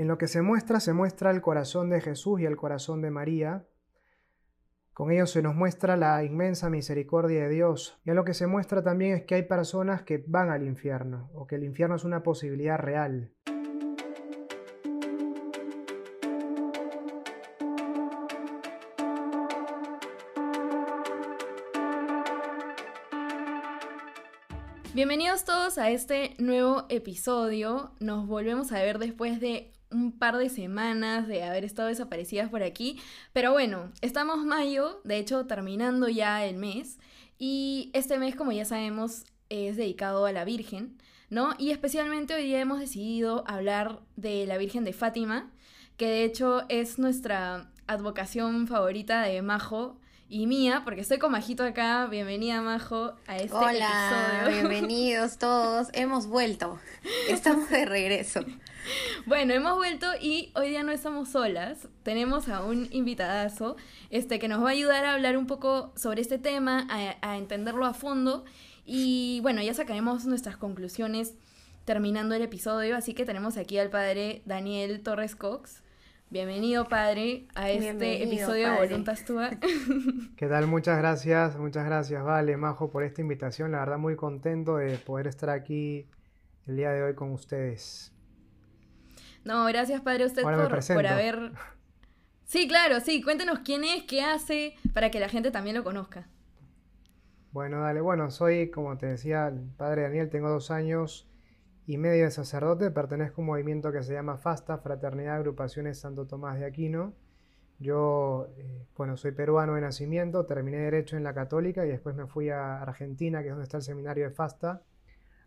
En lo que se muestra, se muestra el corazón de Jesús y el corazón de María. Con ello se nos muestra la inmensa misericordia de Dios. Y en lo que se muestra también es que hay personas que van al infierno, o que el infierno es una posibilidad real. Bienvenidos todos a este nuevo episodio. Nos volvemos a ver después de un par de semanas de haber estado desaparecidas por aquí. Pero bueno, estamos mayo, de hecho terminando ya el mes. Y este mes, como ya sabemos, es dedicado a la Virgen, ¿no? Y especialmente hoy día hemos decidido hablar de la Virgen de Fátima, que de hecho es nuestra advocación favorita de Majo y mía, porque estoy con Majito acá. Bienvenida, Majo, a este Hola, bienvenidos todos. Hemos vuelto. Estamos de regreso. Bueno, hemos vuelto y hoy día no estamos solas. Tenemos a un invitadazo este, que nos va a ayudar a hablar un poco sobre este tema, a, a entenderlo a fondo. Y bueno, ya sacaremos nuestras conclusiones terminando el episodio. Así que tenemos aquí al padre Daniel Torres Cox. Bienvenido, padre, a este episodio de Voluntas Tua. ¿Qué tal? Muchas gracias, muchas gracias, Vale, Majo, por esta invitación. La verdad, muy contento de poder estar aquí el día de hoy con ustedes. No, gracias, padre, a usted por, por haber. Sí, claro, sí. Cuéntenos quién es, qué hace, para que la gente también lo conozca. Bueno, dale. Bueno, soy, como te decía, el padre Daniel, tengo dos años y medio de sacerdote, pertenezco a un movimiento que se llama FASTA, Fraternidad Agrupaciones Santo Tomás de Aquino. Yo, eh, bueno, soy peruano de nacimiento, terminé Derecho en la Católica y después me fui a Argentina, que es donde está el seminario de FASTA,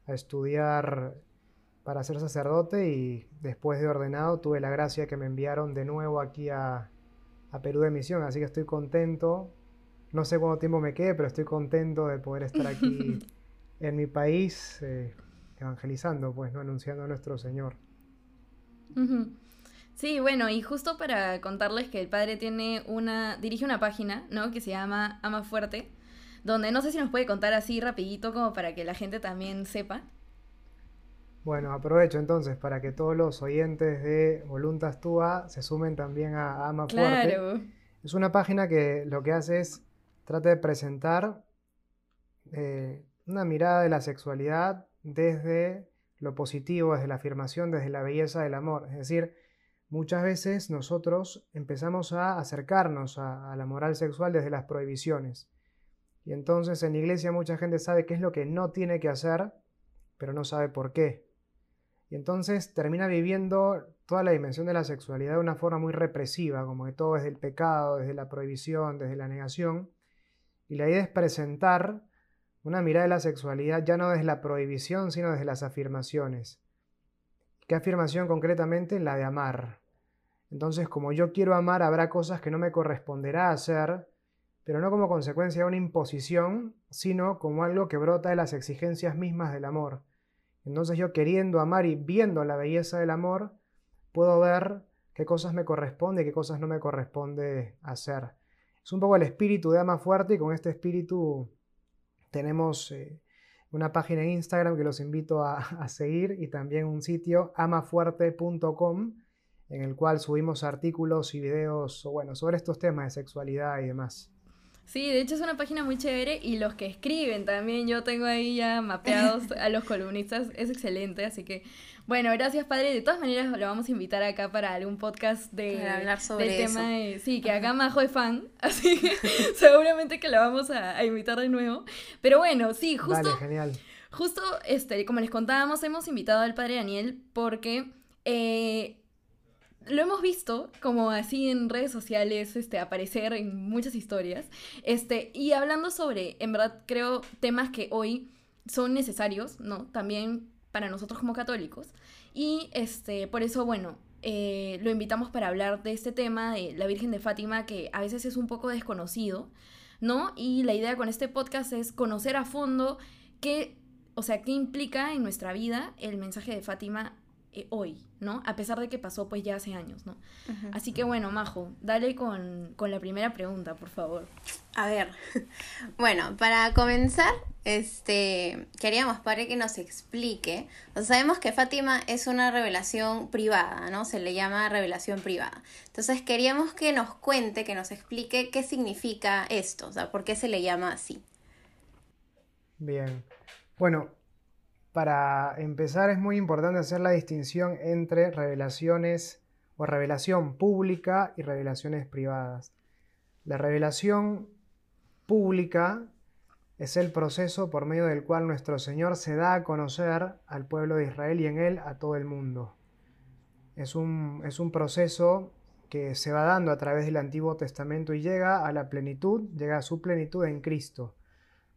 a estudiar para ser sacerdote y después de ordenado tuve la gracia que me enviaron de nuevo aquí a, Perú de misión, así que estoy contento. No sé cuánto tiempo me quede, pero estoy contento de poder estar aquí en mi país. Eh, evangelizando, pues, ¿no? Anunciando a nuestro Señor. Sí, bueno, y justo para contarles que el padre tiene una, dirige una página, ¿no? Que se llama Ama Fuerte, donde no sé si nos puede contar así rapidito como para que la gente también sepa. Bueno, aprovecho entonces para que todos los oyentes de Voluntas Tua se sumen también a Ama claro. Es una página que lo que hace es trata de presentar eh, una mirada de la sexualidad desde lo positivo, desde la afirmación, desde la belleza del amor. Es decir, muchas veces nosotros empezamos a acercarnos a, la moral sexual desde las prohibiciones. Y entonces en la iglesia mucha gente sabe qué es lo que no tiene que hacer, pero no sabe por qué. Y entonces termina viviendo toda la dimensión de la sexualidad de una forma muy represiva, como que todo es del pecado, desde la prohibición, desde la negación. Y la idea es presentar una mirada de la sexualidad ya no desde la prohibición, sino desde las afirmaciones. ¿Qué afirmación concretamente? La de amar. Entonces, como yo quiero amar, habrá cosas que no me corresponderá hacer, pero no como consecuencia de una imposición, sino como algo que brota de las exigencias mismas del amor. Entonces yo queriendo amar y viendo la belleza del amor, puedo ver qué cosas me corresponde y qué cosas no me corresponde hacer. Es un poco el espíritu de ama fuerte y con este espíritu tenemos eh, una página en Instagram que los invito a, seguir y también un sitio amafuerte.com en el cual subimos artículos y videos bueno, sobre estos temas de sexualidad y demás. Sí, de hecho es una página muy chévere y los que escriben también, yo tengo ahí ya mapeados a los columnistas, es excelente, así que bueno, gracias padre, de todas maneras lo vamos a invitar acá para algún podcast de hablar sobre el tema de, sí, que acá Majo es fan, así que seguramente que lo vamos a, invitar de nuevo, pero bueno, sí, justo, genial. justo, este, como les contábamos, hemos invitado al padre Daniel porque... Eh, lo hemos visto como así en redes sociales este, aparecer en muchas historias. Este, y hablando sobre, en verdad, creo, temas que hoy son necesarios, ¿no? También para nosotros como católicos. Y este, por eso, bueno, eh, lo invitamos para hablar de este tema de la Virgen de Fátima, que a veces es un poco desconocido, ¿no? Y la idea con este podcast es conocer a fondo qué, o sea, qué implica en nuestra vida el mensaje de Fátima eh, hoy, ¿no? A pesar de que pasó pues ya hace años, ¿no? Así que bueno, Majo, dale con, con la primera pregunta, por favor. A ver, bueno, para comenzar, este, queríamos para que nos explique. sabemos que Fátima es una revelación privada, ¿no? Se le llama revelación privada. Entonces queríamos que nos cuente, que nos explique qué significa esto, o sea, por qué se le llama así. Bien. Bueno, para empezar es muy importante hacer la distinción entre revelaciones o revelación pública y revelaciones privadas. La revelación pública es el proceso por medio del cual nuestro Señor se da a conocer al pueblo de Israel y en él a todo el mundo. Es un, es un proceso que se va dando a través del Antiguo Testamento y llega a la plenitud, llega a su plenitud en Cristo.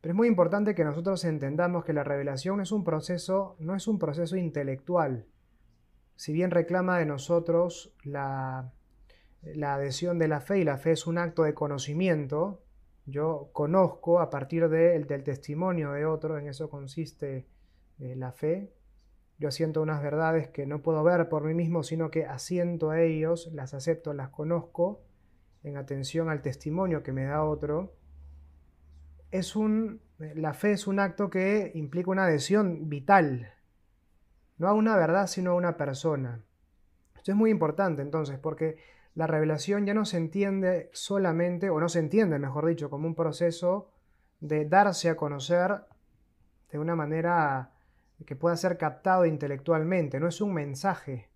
Pero es muy importante que nosotros entendamos que la revelación es un proceso, no es un proceso intelectual. Si bien reclama de nosotros la, adhesión de la fe y la fe es un acto de conocimiento, yo conozco a partir del testimonio de otro, en eso consiste eh, la fe. Yo asiento unas verdades que no puedo ver por mí mismo, sino que asiento a ellos, las acepto, las conozco, en atención al testimonio que me da otro es un, la fe es un acto que implica una adhesión vital, no a una verdad, sino a una persona. Esto es muy importante entonces, porque la revelación ya no se entiende solamente, o no se entiende, mejor dicho, como un proceso de darse a conocer de una manera que pueda ser captado intelectualmente. No es un mensaje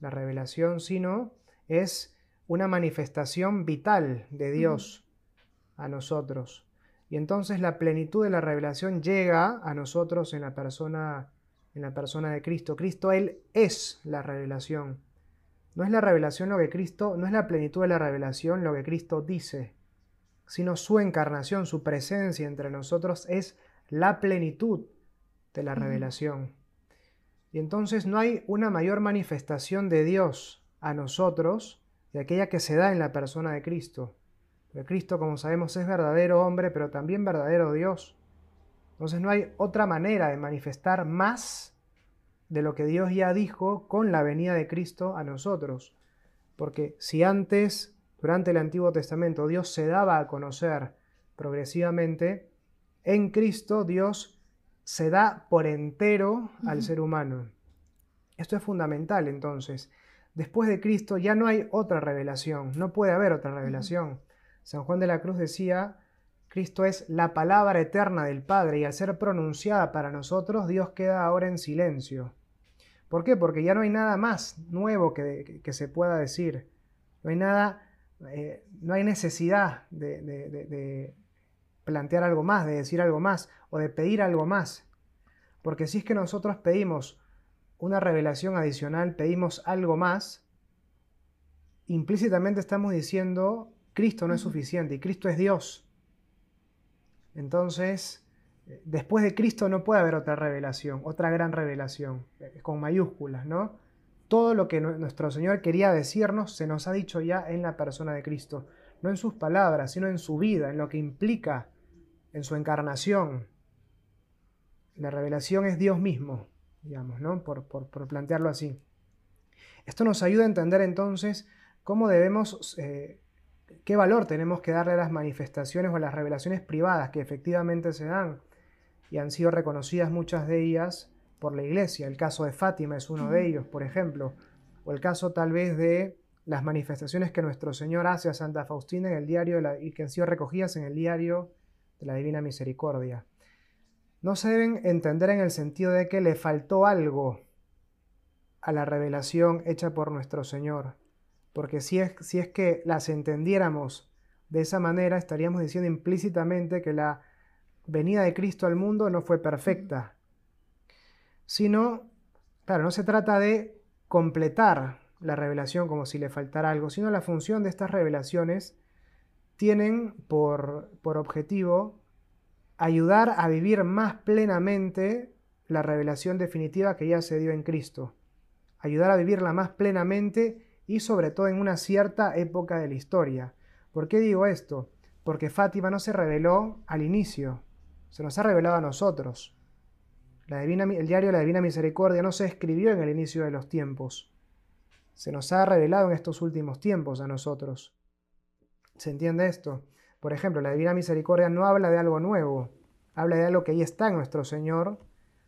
la revelación, sino es una manifestación vital de Dios a nosotros. Y entonces la plenitud de la revelación llega a nosotros en la persona en la persona de Cristo. Cristo él es la revelación. No es la revelación lo que Cristo, no es la plenitud de la revelación lo que Cristo dice, sino su encarnación, su presencia entre nosotros es la plenitud de la revelación. Y entonces no hay una mayor manifestación de Dios a nosotros de aquella que se da en la persona de Cristo. Cristo, como sabemos, es verdadero hombre, pero también verdadero Dios. Entonces no hay otra manera de manifestar más de lo que Dios ya dijo con la venida de Cristo a nosotros. Porque si antes, durante el Antiguo Testamento, Dios se daba a conocer progresivamente, en Cristo Dios se da por entero al ser humano. Esto es fundamental entonces. Después de Cristo ya no hay otra revelación, no puede haber otra revelación. San Juan de la Cruz decía, Cristo es la palabra eterna del Padre y al ser pronunciada para nosotros, Dios queda ahora en silencio. ¿Por qué? Porque ya no hay nada más nuevo que, se pueda decir. No hay nada, eh, no hay necesidad de plantear algo más, de decir algo más o de pedir algo más. Porque si es que nosotros pedimos una revelación adicional, pedimos algo más, implícitamente estamos diciendo Cristo no es suficiente y Cristo es Dios. Entonces, eh, después de Cristo no puede haber otra revelación, otra gran revelación, eh, con mayúsculas, ¿no? Todo lo que nuestro Señor quería decirnos se nos ha dicho ya en la persona de Cristo, no en sus palabras, sino en su vida, en lo que implica, en su encarnación. La revelación es Dios mismo, digamos, ¿no? Por, plantearlo así. Esto nos ayuda a entender entonces cómo debemos eh, qué valor tenemos que darle a las manifestaciones o a las revelaciones privadas que efectivamente se dan y han sido reconocidas muchas de ellas por la iglesia. El caso de Fátima es uno de ellos, por ejemplo, o el caso tal vez de las manifestaciones que nuestro Señor hace a Santa Faustina en el diario y que han sido recogidas en el diario de la Divina Misericordia. No se deben entender en el sentido de que le faltó algo a la revelación hecha por nuestro Señor porque si es, si es que las entendiéramos de esa manera, estaríamos diciendo implícitamente que la venida de Cristo al mundo no fue perfecta, sino, claro, no se trata de completar la revelación como si le faltara algo, sino la función de estas revelaciones tienen por, por objetivo ayudar a vivir más plenamente la revelación definitiva que ya se dio en Cristo, ayudar a vivirla más plenamente y sobre todo en una cierta época de la historia. ¿Por qué digo esto? Porque Fátima no se reveló al inicio, se nos ha revelado a nosotros. La divina, el diario de la Divina Misericordia no se escribió en el inicio de los tiempos. Se nos ha revelado en estos últimos tiempos a nosotros. ¿Se entiende esto? Por ejemplo, la Divina Misericordia no habla de algo nuevo, habla de algo que ya está en nuestro Señor,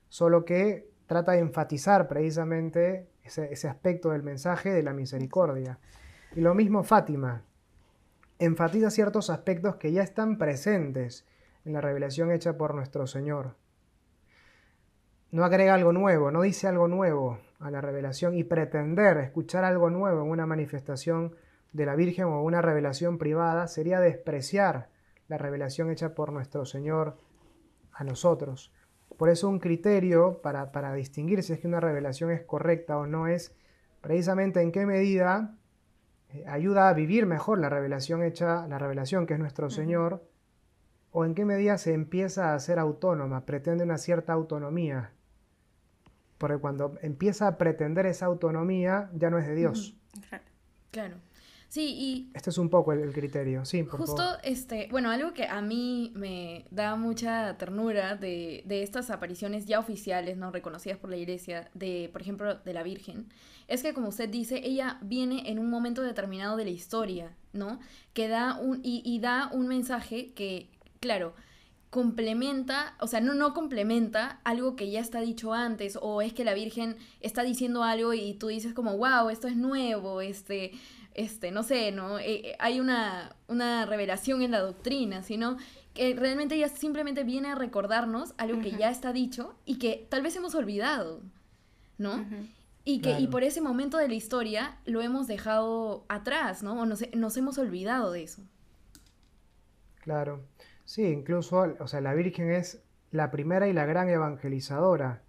solo que trata de enfatizar precisamente ese, aspecto del mensaje de la misericordia. Y lo mismo Fátima, enfatiza ciertos aspectos que ya están presentes en la revelación hecha por nuestro Señor. No agrega algo nuevo, no dice algo nuevo a la revelación y pretender escuchar algo nuevo en una manifestación de la Virgen o una revelación privada sería despreciar la revelación hecha por nuestro Señor a nosotros. Por eso un criterio para, para distinguir si es que una revelación es correcta o no es precisamente en qué medida eh, ayuda a vivir mejor la revelación hecha, la revelación que es nuestro Señor, o en qué medida se empieza a ser autónoma, pretende una cierta autonomía. Porque cuando empieza a pretender esa autonomía, ya no es de Dios. Claro. Sí, y... Este es un poco el, criterio, sí, por Justo, este, bueno, algo que a mí me da mucha ternura de, de, estas apariciones ya oficiales, ¿no? Reconocidas por la iglesia, de, por ejemplo, de la Virgen, es que, como usted dice, ella viene en un momento determinado de la historia, ¿no? Que da un, y, y da un mensaje que, claro, complementa, o sea, no, no complementa algo que ya está dicho antes, o es que la Virgen está diciendo algo y tú dices como, wow, esto es nuevo, este, este, no sé, ¿no? Eh, eh, hay una, una revelación en la doctrina, sino que realmente ella simplemente viene a recordarnos algo que ya está dicho y que tal vez hemos olvidado, ¿no? Y que y por ese momento de la historia lo hemos dejado atrás, ¿no? O nos, nos hemos olvidado de eso. Claro. Sí, incluso, o sea, la Virgen es la primera y la gran evangelizadora.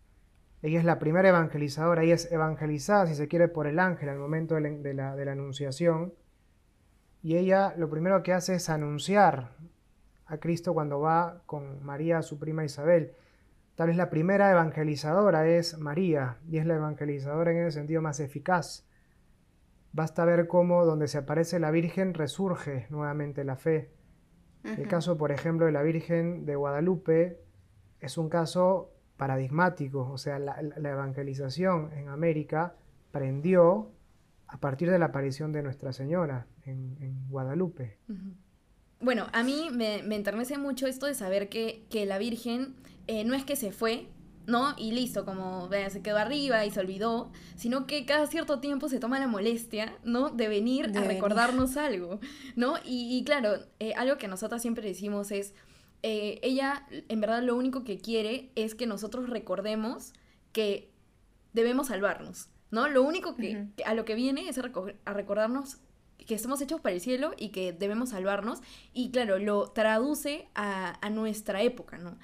Ella es la primera evangelizadora, ella es evangelizada, si se quiere, por el ángel al momento de la, de la, anunciación. Y ella lo primero que hace es anunciar a Cristo cuando va con María, su prima Isabel. Tal vez la primera evangelizadora es María, y es la evangelizadora en el sentido más eficaz. Basta ver cómo donde se aparece la Virgen resurge nuevamente la fe. El caso, por ejemplo, de la Virgen de Guadalupe es un caso paradigmático, o sea, la, evangelización en América prendió a partir de la aparición de Nuestra Señora en, Guadalupe. Bueno, a mí me, me, enternece mucho esto de saber que, que la Virgen eh, no es que se fue, ¿no? Y listo, como se quedó arriba y se olvidó, sino que cada cierto tiempo se toma la molestia, ¿no? De venir a recordarnos algo, ¿no? Y, claro, eh, algo que nosotras siempre decimos es, eh, ella en verdad lo único que quiere es que nosotros recordemos que debemos salvarnos, ¿no? Lo único que, a lo que viene es a, a recordarnos que estamos hechos para el cielo y que debemos salvarnos, y claro, lo traduce a, a nuestra época, ¿no?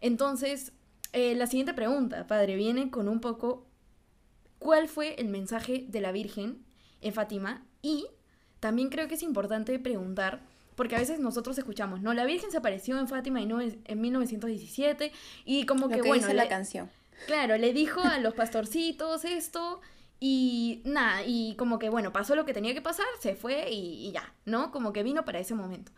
Entonces, eh, la siguiente pregunta, padre, viene con un poco, ¿cuál fue el mensaje de la Virgen en Fátima? Y también creo que es importante preguntar, porque a veces nosotros escuchamos, no, la Virgen se apareció en Fátima en, en 1917 y como que, bueno... la canción. Claro, le dijo a los pastorcitos esto y nada, y como que, bueno, pasó lo que tenía que pasar, se fue y, y ya, ¿no? Como que vino para ese momento.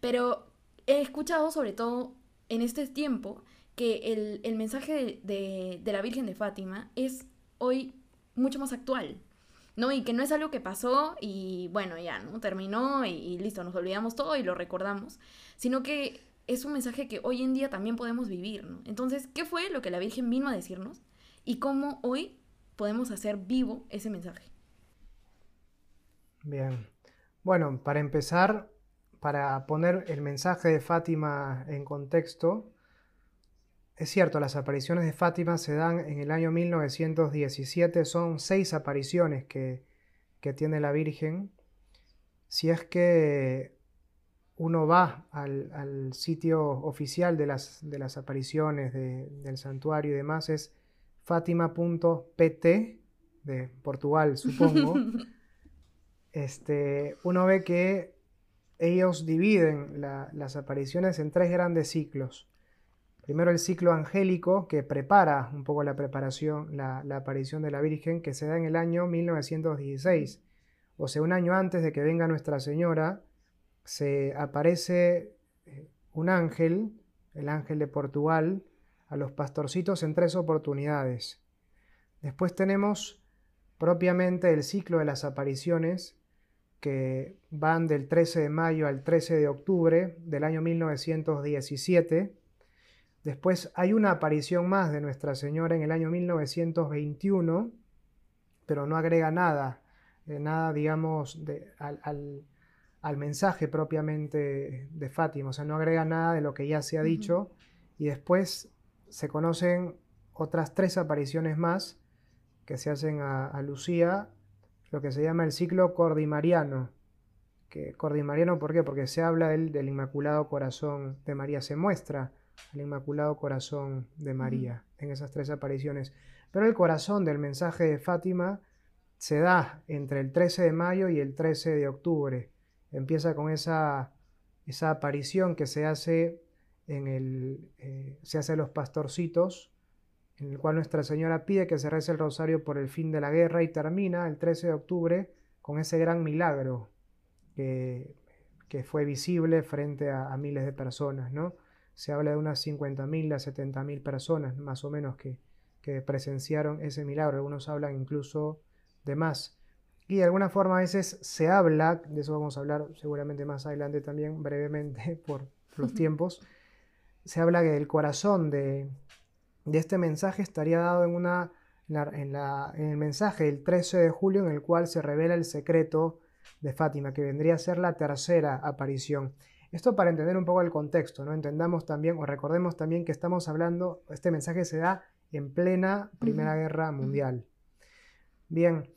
Pero he escuchado sobre todo en este tiempo que el, mensaje de, la Virgen de Fátima es hoy mucho más actual, ¿no? Y que no es algo que pasó y bueno, ya, ¿no? Terminó y, listo, nos olvidamos todo y lo recordamos, sino que es un mensaje que hoy en día también podemos vivir, ¿no? Entonces, ¿qué fue lo que la Virgen vino a decirnos? Y cómo hoy podemos hacer vivo ese mensaje. Bien. Bueno, para empezar, para poner el mensaje de Fátima en contexto, es cierto, las apariciones de Fátima se dan en el año 1917, son seis apariciones que, tiene la Virgen. Si es que uno va al, sitio oficial de las, de las apariciones del santuario y demás, es fátima.pt, de Portugal, supongo. este, uno ve que ellos dividen las apariciones en tres grandes ciclos. Primero el ciclo angélico que prepara un poco la preparación, la, aparición de la Virgen, que se da en el año 1916. O sea, un año antes de que venga Nuestra Señora, se aparece eh, un ángel, el ángel de Portugal, a los pastorcitos en tres oportunidades. Después tenemos propiamente el ciclo de las apariciones que van del 13 de mayo al 13 de octubre del año 1917. Después hay una aparición más de Nuestra Señora en el año 1921, pero no agrega nada, eh, nada, digamos, al, mensaje propiamente de Fátima, o sea, no agrega nada de lo que ya se ha dicho. Y después se conocen otras tres apariciones más que se hacen a Lucía lo que se llama el ciclo cordimariano. Que, cordimariano, ¿por qué? Porque se habla del, del Inmaculado Corazón de María, se muestra el Inmaculado Corazón de María en esas tres apariciones. Pero el corazón del mensaje de Fátima se da entre el 13 de mayo y el 13 de octubre. Empieza con esa, esa aparición que se hace en el, eh, se hace a los pastorcitos en el cual Nuestra Señora pide que se rece el rosario por el fin de la guerra y termina el 13 de octubre con ese gran milagro que, fue visible frente a, miles de personas, ¿no? Se habla de unas 50.000 a 70.000 personas, más o menos, que, que presenciaron ese milagro. Algunos hablan incluso de más. Y de alguna forma a veces se habla, de eso vamos a hablar seguramente más adelante también, brevemente, por los tiempos, se habla que el corazón de, de este mensaje estaría dado en, una, en, el mensaje del 13 de julio en el cual se revela el secreto de Fátima, que vendría a ser la tercera aparición. Esto para entender un poco el contexto, ¿no? Entendamos también o recordemos también que estamos hablando, este mensaje se da en plena Primera Guerra Mundial. Bien,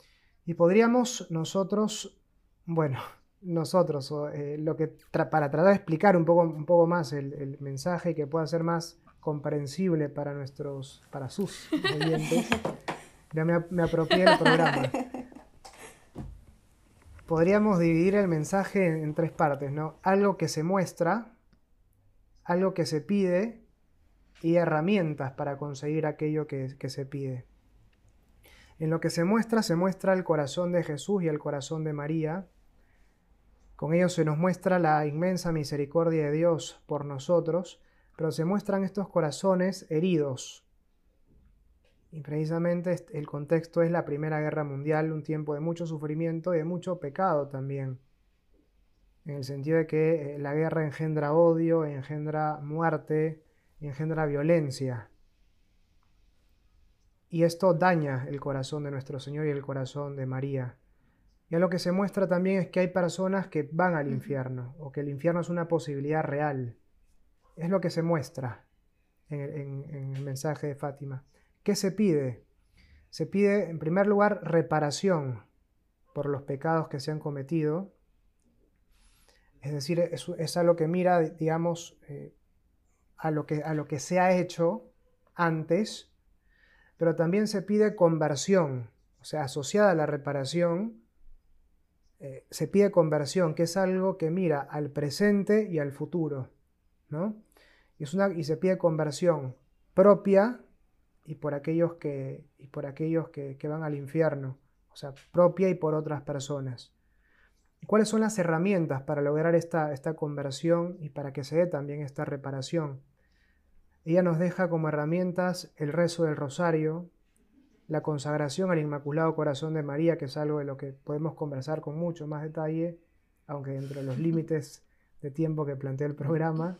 y podríamos nosotros, bueno, nosotros, eh, lo que para tratar de explicar un poco, un poco más el, el mensaje y que pueda ser más comprensible para nuestros, para sus oyentes, ya me, me apropié del programa. Podríamos dividir el mensaje en, tres partes, ¿no? Algo que se muestra, algo que se pide y herramientas para conseguir aquello que, que se pide. En lo que se muestra, se muestra el corazón de Jesús y el corazón de María. Con ello se nos muestra la inmensa misericordia de Dios por nosotros pero se muestran estos corazones heridos. Y precisamente el contexto es la Primera Guerra Mundial, un tiempo de mucho sufrimiento y de mucho pecado también. En el sentido de que eh, la guerra engendra odio, engendra muerte, engendra violencia. Y esto daña el corazón de nuestro Señor y el corazón de María. Y a lo que se muestra también es que hay personas que van al infierno, o que el infierno es una posibilidad real es lo que se muestra en, el mensaje de Fátima. ¿Qué se pide? Se pide, en primer lugar, reparación por los pecados que se han cometido. Es decir, es, a lo que mira, digamos, eh, a, lo que, a lo que se ha hecho antes, pero también se pide conversión, o sea, asociada a la reparación, eh, se pide conversión, que es algo que mira al presente y al futuro, ¿no? Es una, y se pide conversión propia y por aquellos, que, y por aquellos que, van al infierno, o sea, propia y por otras personas. ¿Y cuáles son las herramientas para lograr esta, esta conversión y para que se dé también esta reparación? Ella nos deja como herramientas el rezo del rosario, la consagración al Inmaculado Corazón de María, que es algo de lo que podemos conversar con mucho más detalle, aunque dentro de los límites de tiempo que plantea el programa,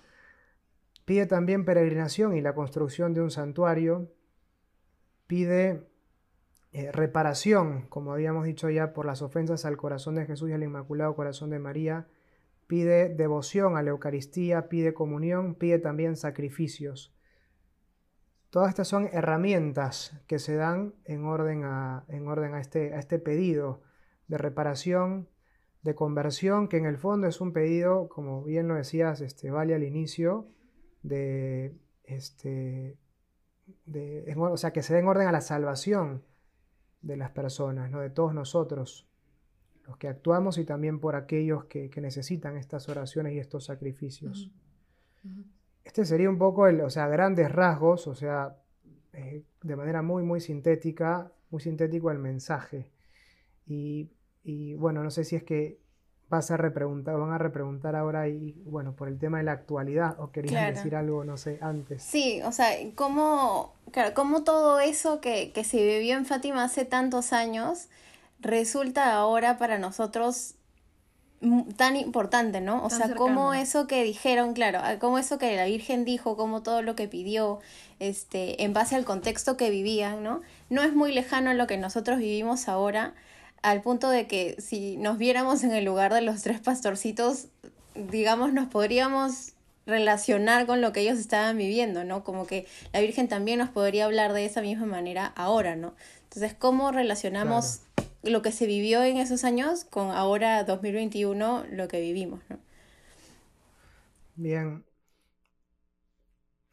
Pide también peregrinación y la construcción de un santuario. Pide eh, reparación, como habíamos dicho ya, por las ofensas al corazón de Jesús y al Inmaculado Corazón de María. Pide devoción a la Eucaristía, pide comunión, pide también sacrificios. Todas estas son herramientas que se dan en orden a, este, este pedido de reparación, de conversión, que en el fondo es un pedido, como bien lo decías, este, vale al inicio, de, este, de, o sea, que se den orden a la salvación de las personas, ¿no? de todos nosotros, los que actuamos y también por aquellos que, necesitan estas oraciones y estos sacrificios. Este sería un poco, el, o sea, grandes rasgos, o sea, eh, de manera muy, muy sintética, muy sintético el mensaje. Y, y, bueno, no sé si es que vas a repreguntar, van a repreguntar ahora y bueno, por el tema de la actualidad, o querías decir algo, no sé, antes. Sí, o sea, cómo, claro, cómo todo eso que, que se vivió en Fátima hace tantos años resulta ahora para nosotros tan importante, ¿no? O sea, cómo eso que dijeron, claro, cómo eso que la Virgen dijo, cómo todo lo que pidió, este, en base al contexto que vivían, ¿no? No es muy lejano a lo que nosotros vivimos ahora, al punto de que si nos viéramos en el lugar de los tres pastorcitos, digamos, nos podríamos relacionar con lo que ellos estaban viviendo, ¿no? Como que la Virgen también nos podría hablar de esa misma manera ahora, ¿no? Entonces, ¿cómo relacionamos lo que se vivió en esos años con ahora 2021 lo que vivimos. ¿no? Bien.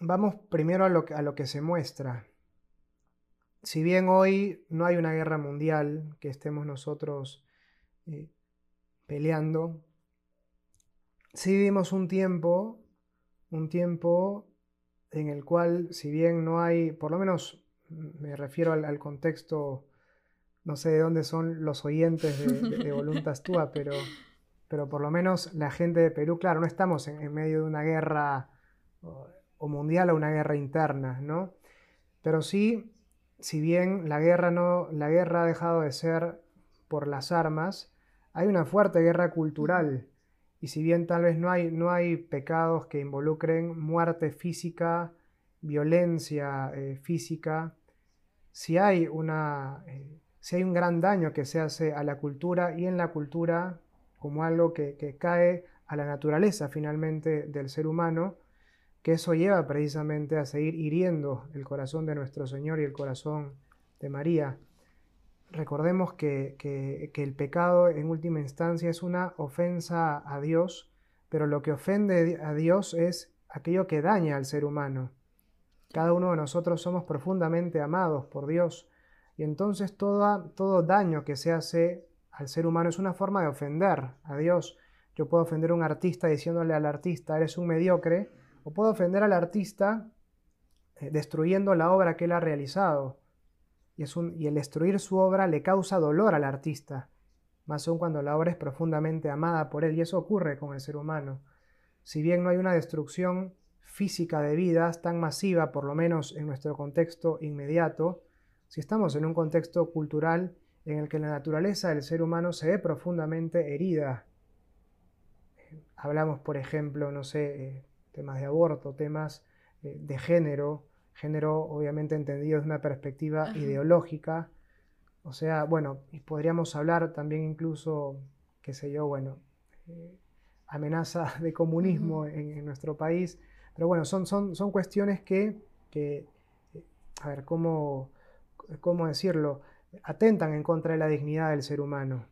Vamos primero a lo, que, a lo que se muestra. Si bien hoy no hay una guerra mundial que estemos nosotros eh, peleando, sí vivimos un tiempo, un tiempo en el cual, si bien no hay, por lo menos me refiero al contexto no sé de dónde son los oyentes de, de, Voluntas Tua, pero, pero por lo menos la gente de Perú, claro, no estamos en, medio de una guerra o, mundial o una guerra interna, ¿no? Pero sí, si bien la guerra, no, la guerra ha dejado de ser por las armas, hay una fuerte guerra cultural. Y si bien tal vez no hay, no hay pecados que involucren muerte física, violencia eh, física, si hay una... Eh, si hay un gran daño que se hace a la cultura y en la cultura como algo que, cae a la naturaleza finalmente del ser humano, que eso lleva precisamente a seguir hiriendo el corazón de nuestro Señor y el corazón de María. Recordemos que, que, el pecado en última instancia es una ofensa a Dios, pero lo que ofende a Dios es aquello que daña al ser humano. Cada uno de nosotros somos profundamente amados por Dios y entonces todo, todo daño que se hace al ser humano es una forma de ofender a Dios. Yo puedo ofender a un artista diciéndole al artista, eres un mediocre, o puedo ofender al artista eh, destruyendo la obra que él ha realizado. Y, es un, y el destruir su obra le causa dolor al artista, más aún cuando la obra es profundamente amada por él, y eso ocurre con el ser humano. Si bien no hay una destrucción física de vidas tan masiva, por lo menos en nuestro contexto inmediato, si estamos en un contexto cultural en el que la naturaleza del ser humano se ve profundamente herida, hablamos, por ejemplo, no sé, eh, temas de aborto, temas eh, de género, género obviamente entendido desde una perspectiva ideológica, o sea, bueno, y podríamos hablar también incluso, qué sé yo, bueno, eh, amenaza de comunismo en, nuestro país, pero bueno, son, son, son cuestiones que, que a ver, cómo ¿cómo decirlo?, atentan en contra de la dignidad del ser humano.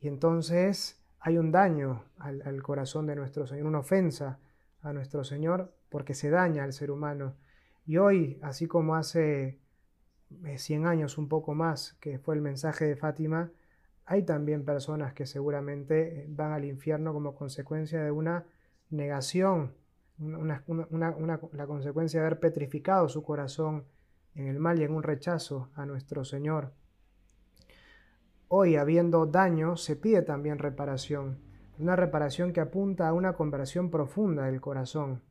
Y entonces hay un daño al, corazón de nuestro Señor, una ofensa a nuestro Señor porque se daña al ser humano. Y hoy, así como hace 100 eh, años, un poco más, que fue el mensaje de Fátima, hay también personas que seguramente eh, van al infierno como consecuencia de una negación, la consecuencia de haber petrificado su corazón en el mal y en un rechazo a nuestro Señor. Hoy, habiendo daño, se pide también reparación, una reparación que apunta a una conversión profunda del corazón.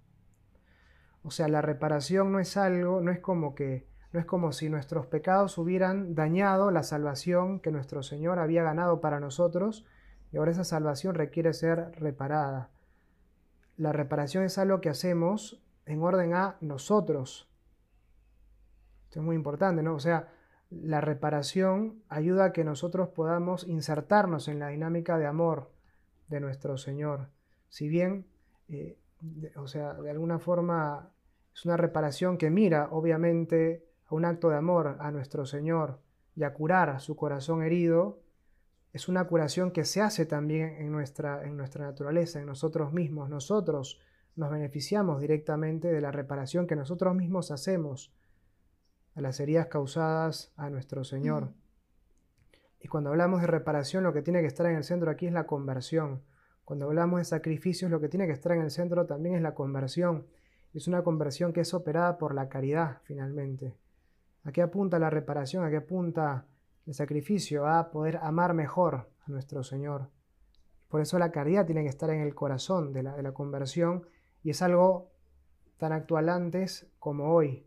O sea, la reparación no es algo, no es como que, no es como si nuestros pecados hubieran dañado la salvación que nuestro Señor había ganado para nosotros y ahora esa salvación requiere ser reparada. La reparación es algo que hacemos en orden a nosotros, esto es muy importante, ¿no? O sea, la reparación ayuda a que nosotros podamos insertarnos en la dinámica de amor de nuestro Señor. Si bien, eh, o sea, de alguna forma es una reparación que mira, obviamente, a un acto de amor a nuestro Señor y a curar su corazón herido, es una curación que se hace también en nuestra, en nuestra naturaleza, en nosotros mismos. Nosotros nos beneficiamos directamente de la reparación que nosotros mismos hacemos a las heridas causadas a nuestro Señor. Y cuando hablamos de reparación, lo que tiene que estar en el centro aquí es la conversión. Cuando hablamos de sacrificios, lo que tiene que estar en el centro también es la conversión. Es una conversión que es operada por la caridad, finalmente. ¿A qué apunta la reparación? ¿A qué apunta el sacrificio? A poder amar mejor a nuestro Señor. por eso la caridad tiene que estar en el corazón de la, de la conversión y es algo tan actual antes como hoy.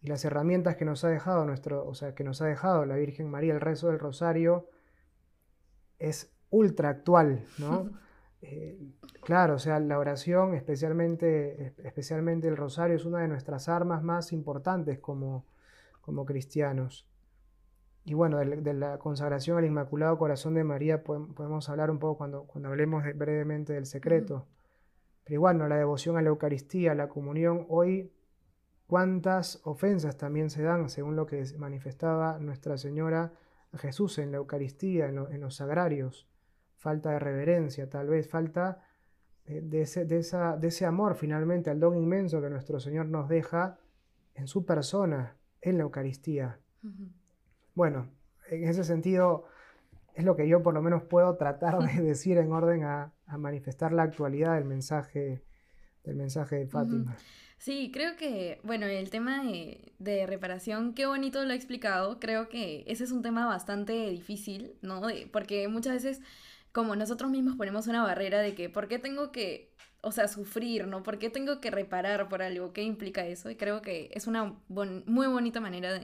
Y las herramientas que nos ha dejado nuestro, o sea, que nos ha dejado la Virgen María, el rezo del Rosario, es ultra actual, ¿no? Eh, claro, o sea, la oración, especialmente, especialmente el Rosario, es una de nuestras armas más importantes como, como cristianos. Y bueno, de, la consagración al Inmaculado Corazón de María podemos hablar un poco cuando, cuando hablemos brevemente del secreto. Pero igual, ¿no? la devoción a la Eucaristía, la comunión, hoy cuántas ofensas también se dan, según lo que manifestaba Nuestra Señora a Jesús en la Eucaristía, en, los sagrarios. Falta de reverencia, tal vez, falta eh, de, ese, de, esa, de ese amor finalmente al don inmenso que nuestro Señor nos deja en su persona, en la Eucaristía. Bueno, en ese sentido es lo que yo por lo menos puedo tratar de decir en orden a, manifestar la actualidad del mensaje, del mensaje de Fátima. Sí, creo que, bueno, el tema de, reparación, qué bonito lo ha explicado. Creo que ese es un tema bastante difícil, ¿no? porque muchas veces, como nosotros mismos ponemos una barrera de que, ¿por qué tengo que, o sea, sufrir, ¿no? ¿Por qué tengo que reparar por algo? ¿Qué implica eso? Y creo que es una muy bonita manera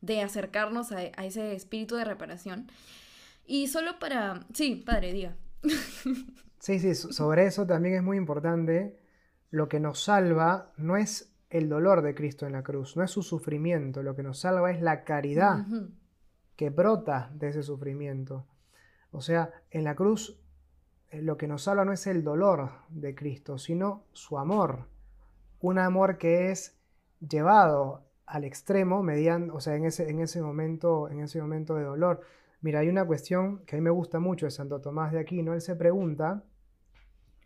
de, acercarnos a, a, ese espíritu de reparación. Y solo para... Sí, padre, diga. Sí, sí, sobre eso también es muy importante lo que nos salva no es el dolor de Cristo en la cruz, no es su sufrimiento, lo que nos salva es la caridad que brota de ese sufrimiento. O sea, en la cruz eh, lo que nos salva no es el dolor de Cristo, sino su amor. Un amor que es llevado al extremo mediante, o sea, en ese, en ese, momento, en ese momento de dolor. Mira, hay una cuestión que a mí me gusta mucho de Santo Tomás de Aquino. Él se pregunta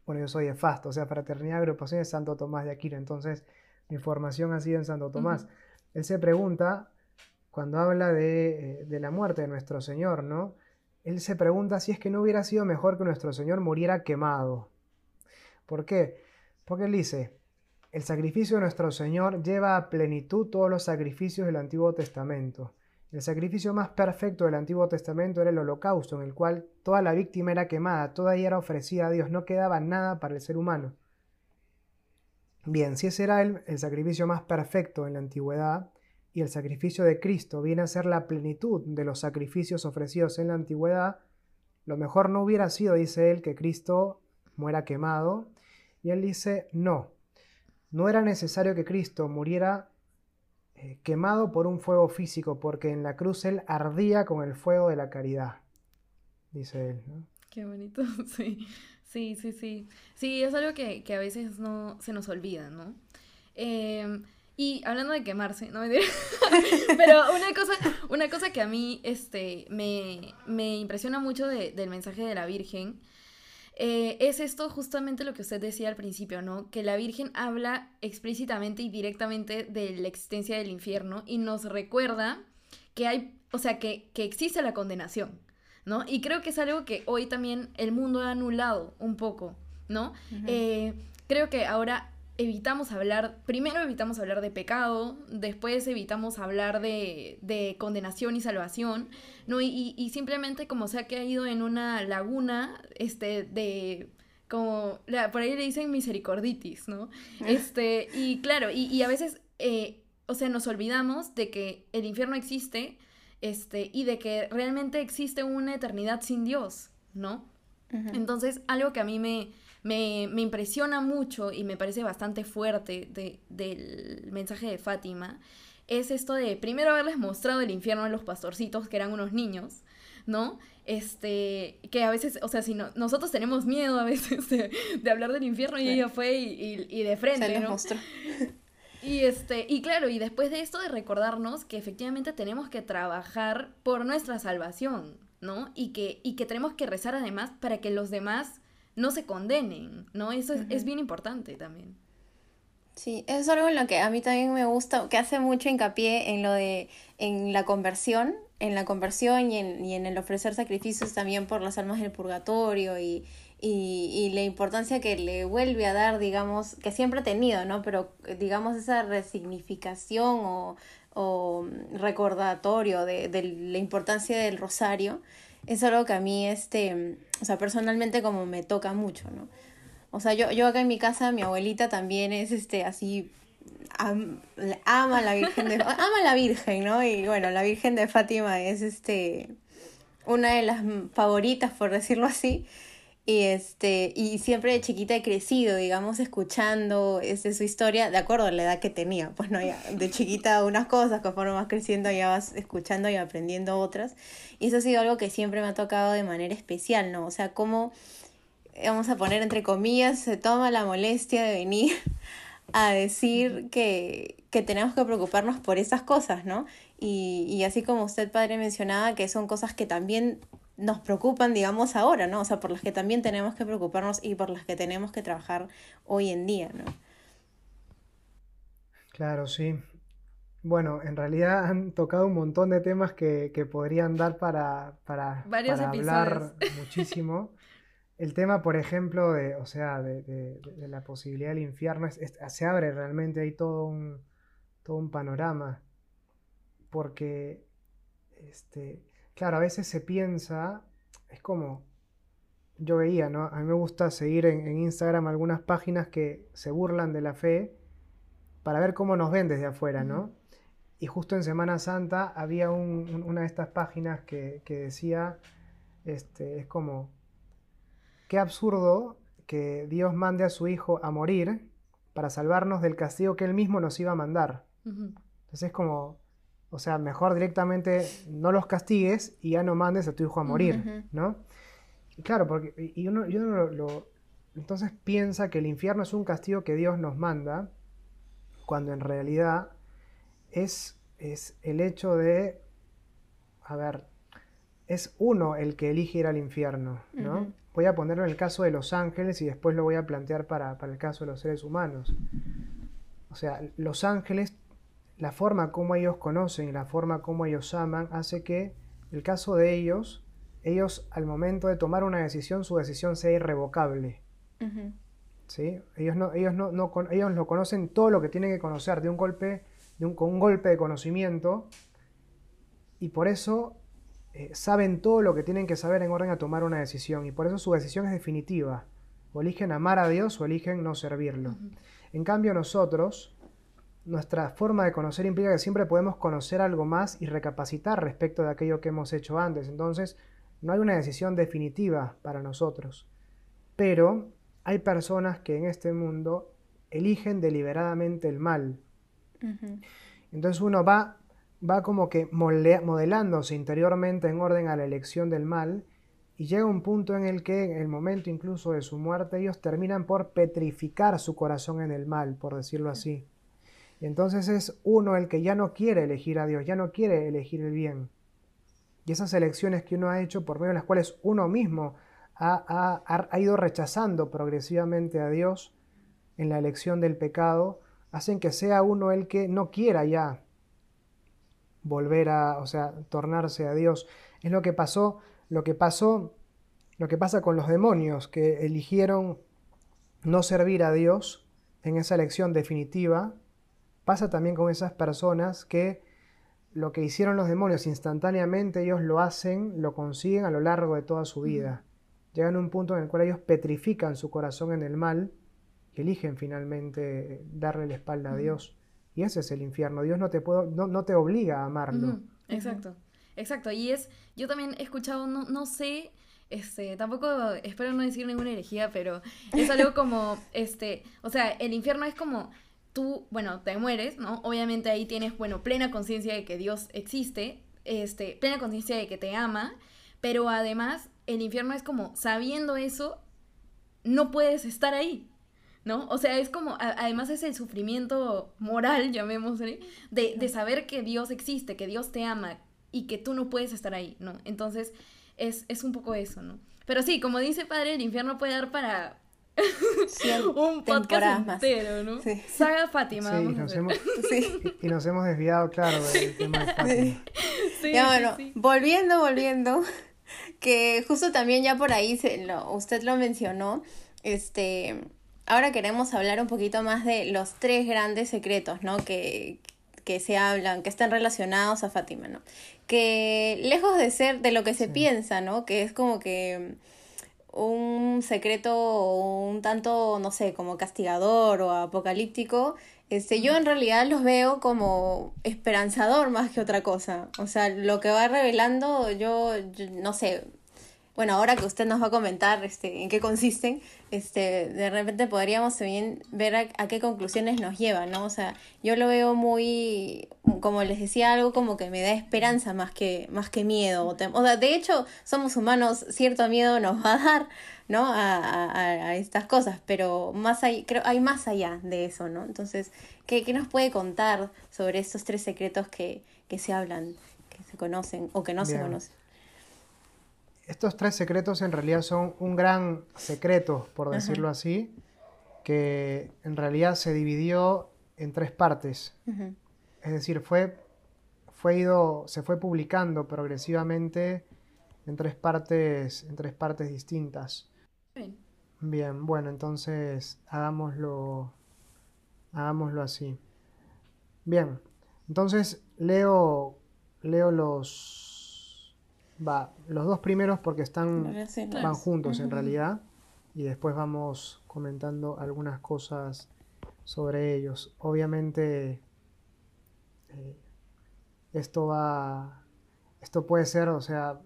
bueno, yo soy de FAST, o sea, Fraternidad Agrupación de Santo Tomás de Aquino, entonces mi formación ha sido en Santo Tomás. Él se pregunta, cuando habla de, eh, de, la muerte de nuestro Señor, ¿no? Él se pregunta si es que no hubiera sido mejor que nuestro Señor muriera quemado. ¿Por qué? Porque él dice, el sacrificio de nuestro Señor lleva a plenitud todos los sacrificios del Antiguo Testamento. El sacrificio más perfecto del Antiguo Testamento era el holocausto, en el cual toda la víctima era quemada, toda ella era ofrecida a Dios, no quedaba nada para el ser humano. Bien, si ese era el, el sacrificio más perfecto en la antigüedad, y el sacrificio de Cristo viene a ser la plenitud de los sacrificios ofrecidos en la antigüedad, lo mejor no hubiera sido, dice él, que Cristo muera quemado. Y él dice, no, no era necesario que Cristo muriera eh, quemado por un fuego físico, porque en la cruz él ardía con el fuego de la caridad, dice él. Qué bonito, sí, sí, sí, sí. Sí, es algo que, a veces no se nos olvida, ¿no? Em, y hablando de quemarse, no me Pero una cosa, una cosa que a mí este, me, me impresiona mucho del mensaje de la Virgen eh, es esto justamente lo que usted decía al principio, ¿no? Que la Virgen habla explícitamente y directamente de la existencia del infierno y nos recuerda que hay, o sea, que, existe la condenación, ¿no? Y creo que es algo que hoy también el mundo ha anulado un poco, ¿no? Eh, creo que ahora evitamos hablar, primero evitamos hablar de pecado, después evitamos hablar de, condenación y salvación, ¿no? Y, simplemente como sea que ha ido en una laguna, este, de como, por ahí le dicen misericorditis, ¿no? Ah. Este, y claro, y, a veces, eh, o sea, nos olvidamos de que el infierno existe, este, y de que realmente existe una eternidad sin Dios, ¿no? Entonces, algo que a mí me, me, impresiona mucho y me parece bastante fuerte del mensaje de Fátima es esto de primero haberles mostrado el infierno a los pastorcitos que eran unos niños, ¿no? Este, que a veces, o sea, si no, nosotros tenemos miedo a veces de, hablar del infierno y ella fue y, de frente, ¿no? Y este, y claro, y después de esto de recordarnos que efectivamente tenemos que trabajar por nuestra salvación, ¿no? Y que, y que tenemos que rezar además para que los demás no se condenen, ¿no? Eso es, bien importante también. Sí, eso es algo en lo que a mí también me gusta, que hace mucho hincapié en lo de, en la conversión, en la conversión y en, y en el ofrecer sacrificios también por las almas del purgatorio y, y, la importancia que le vuelve a dar, digamos, que siempre ha tenido, ¿no? Pero digamos esa resignificación o, o recordatorio de, de, la importancia del rosario es algo que a mí, este, o sea, personalmente como me toca mucho, ¿no? O sea, yo, yo acá en mi casa, mi abuelita también es, este, así, ama a la Virgen de, ama a la Virgen, ¿no? Y bueno, la Virgen de Fátima es, este, una de las favoritas, por decirlo así. Y este, y siempre de chiquita he crecido, digamos, escuchando este, su historia, de acuerdo a la edad que tenía. Pues no, ya, de chiquita unas cosas, conforme vas creciendo ya vas escuchando y aprendiendo otras. Y eso ha sido algo que siempre me ha tocado de manera especial, ¿no? O sea, cómo, vamos a poner entre comillas, se toma la molestia de venir a decir que, que tenemos que preocuparnos por esas cosas, ¿no? Y, y así como usted, padre, mencionaba, que son cosas que también nos preocupan, digamos, ahora, ¿no? O sea, por las que también tenemos que preocuparnos y por las que tenemos que trabajar hoy en día, ¿no? Claro, sí. Bueno, en realidad han tocado un montón de temas que, podrían dar para, para, hablar muchísimo. El tema, por ejemplo, de, o sea, de, la posibilidad del infierno, se abre realmente ahí todo un, todo un panorama. Porque este, Claro, a veces se piensa, es como, yo veía, ¿no? A mí me gusta seguir en, Instagram algunas páginas que se burlan de la fe para ver cómo nos ven desde afuera, ¿no? Y justo en Semana Santa había una de estas páginas que, decía, este, es como, qué absurdo que Dios mande a su Hijo a morir para salvarnos del castigo que Él mismo nos iba a mandar. Entonces es como, o sea, mejor directamente no los castigues y ya no mandes a tu hijo a morir, ¿no? Y claro, porque y uno, lo, entonces piensa que el infierno es un castigo que Dios nos manda, cuando en realidad es, es el hecho de, a ver, es uno el que elige ir al infierno, ¿no? Voy a ponerlo en el caso de los ángeles y después lo voy a plantear para, para el caso de los seres humanos. O sea, los ángeles la forma como ellos conocen y la forma como ellos aman hace que el caso de ellos, ellos al momento de tomar una decisión, su decisión sea irrevocable. ¿Sí? Ellos, no, ellos, no, no, ellos lo conocen todo lo que tienen que conocer de un golpe, de un, con un golpe de conocimiento, y por eso eh, saben todo lo que tienen que saber en orden a tomar una decisión, y por eso su decisión es definitiva. O eligen amar a Dios o eligen no servirlo. En cambio nosotros, nuestra forma de conocer implica que siempre podemos conocer algo más y recapacitar respecto de aquello que hemos hecho antes. Entonces, no hay una decisión definitiva para nosotros. Pero hay personas que en este mundo eligen deliberadamente el mal. Entonces uno va, va como que modelándose interiormente en orden a la elección del mal y llega un punto en el que, en el momento incluso de su muerte, ellos terminan por petrificar su corazón en el mal, por decirlo así. Entonces es uno el que ya no quiere elegir a Dios, ya no quiere elegir el bien. Y esas elecciones que uno ha hecho por medio de las cuales uno mismo ha, ido rechazando progresivamente a Dios en la elección del pecado, hacen que sea uno el que no quiera ya volver a, o sea, tornarse a Dios. Es lo que pasó, lo que pasó, lo que pasa con los demonios que eligieron no servir a Dios en esa elección definitiva Pasa también con esas personas que lo que hicieron los demonios instantáneamente, ellos lo hacen, lo consiguen a lo largo de toda su vida. Llegan a un punto en el cual ellos petrifican su corazón en el mal y eligen finalmente darle la espalda a Dios. Y ese es el infierno. Dios no te, puedo, no, te obliga a amarlo. Exacto, exacto. Y es, yo también he escuchado, no, no sé, este, tampoco espero no decir ninguna herejía, pero es algo como, este, o sea, el infierno es como tú, bueno, te mueres, ¿no? Obviamente ahí tienes, bueno, plena conciencia de que Dios existe, este, plena conciencia de que te ama, pero además el infierno es como, sabiendo eso, no puedes estar ahí, ¿no? O sea, es como, además es el sufrimiento moral, llamémosle, de, de saber que Dios existe, que Dios te ama y que tú no puedes estar ahí, ¿no? Entonces, es, es un poco eso, ¿no? Pero sí, como dice padre, el infierno puede dar para un podcast entero, ¿no? Saga Fátima. Sí, nos hemos, Y nos hemos desviado, claro, del tema de Fátima. ya, bueno, volviendo, volviendo, que justo también ya por ahí se lo, usted lo mencionó, este, ahora queremos hablar un poquito más de los tres grandes secretos, ¿no? Que, que se hablan, que están relacionados a Fátima, ¿no? Que lejos de ser de lo que se piensa, ¿no? Que es como que un secreto un tanto, no sé, como castigador o apocalíptico, este, yo en realidad los veo como esperanzador más que otra cosa. O sea, lo que va revelando, yo no sé, bueno, ahora que usted nos va a comentar este, en qué consisten, este, de repente podríamos también ver a, qué conclusiones nos lleva, ¿no? O sea, yo lo veo muy, como les decía, algo como que me da esperanza más que, más que miedo. O, sea, de hecho, somos humanos, cierto miedo nos va a dar, ¿no? A, a, a estas cosas, pero más hay, creo, hay más allá de eso, ¿no? Entonces, ¿qué, qué nos puede contar sobre estos tres secretos que, que se hablan, que se conocen o que no se conocen? Estos tres secretos en realidad son un gran secreto, por decirlo así, que en realidad se dividió en tres partes. Es decir, fue, fue ido, se fue publicando progresivamente en tres partes, en tres partes distintas. Bien. Bien, bueno, entonces hagámoslo, hagámoslo así. Bien, entonces leo, leo los, Va, los dos primeros porque están van juntos en realidad y después vamos comentando algunas cosas sobre ellos. Obviamente eh, esto va esto puede ser, o sea,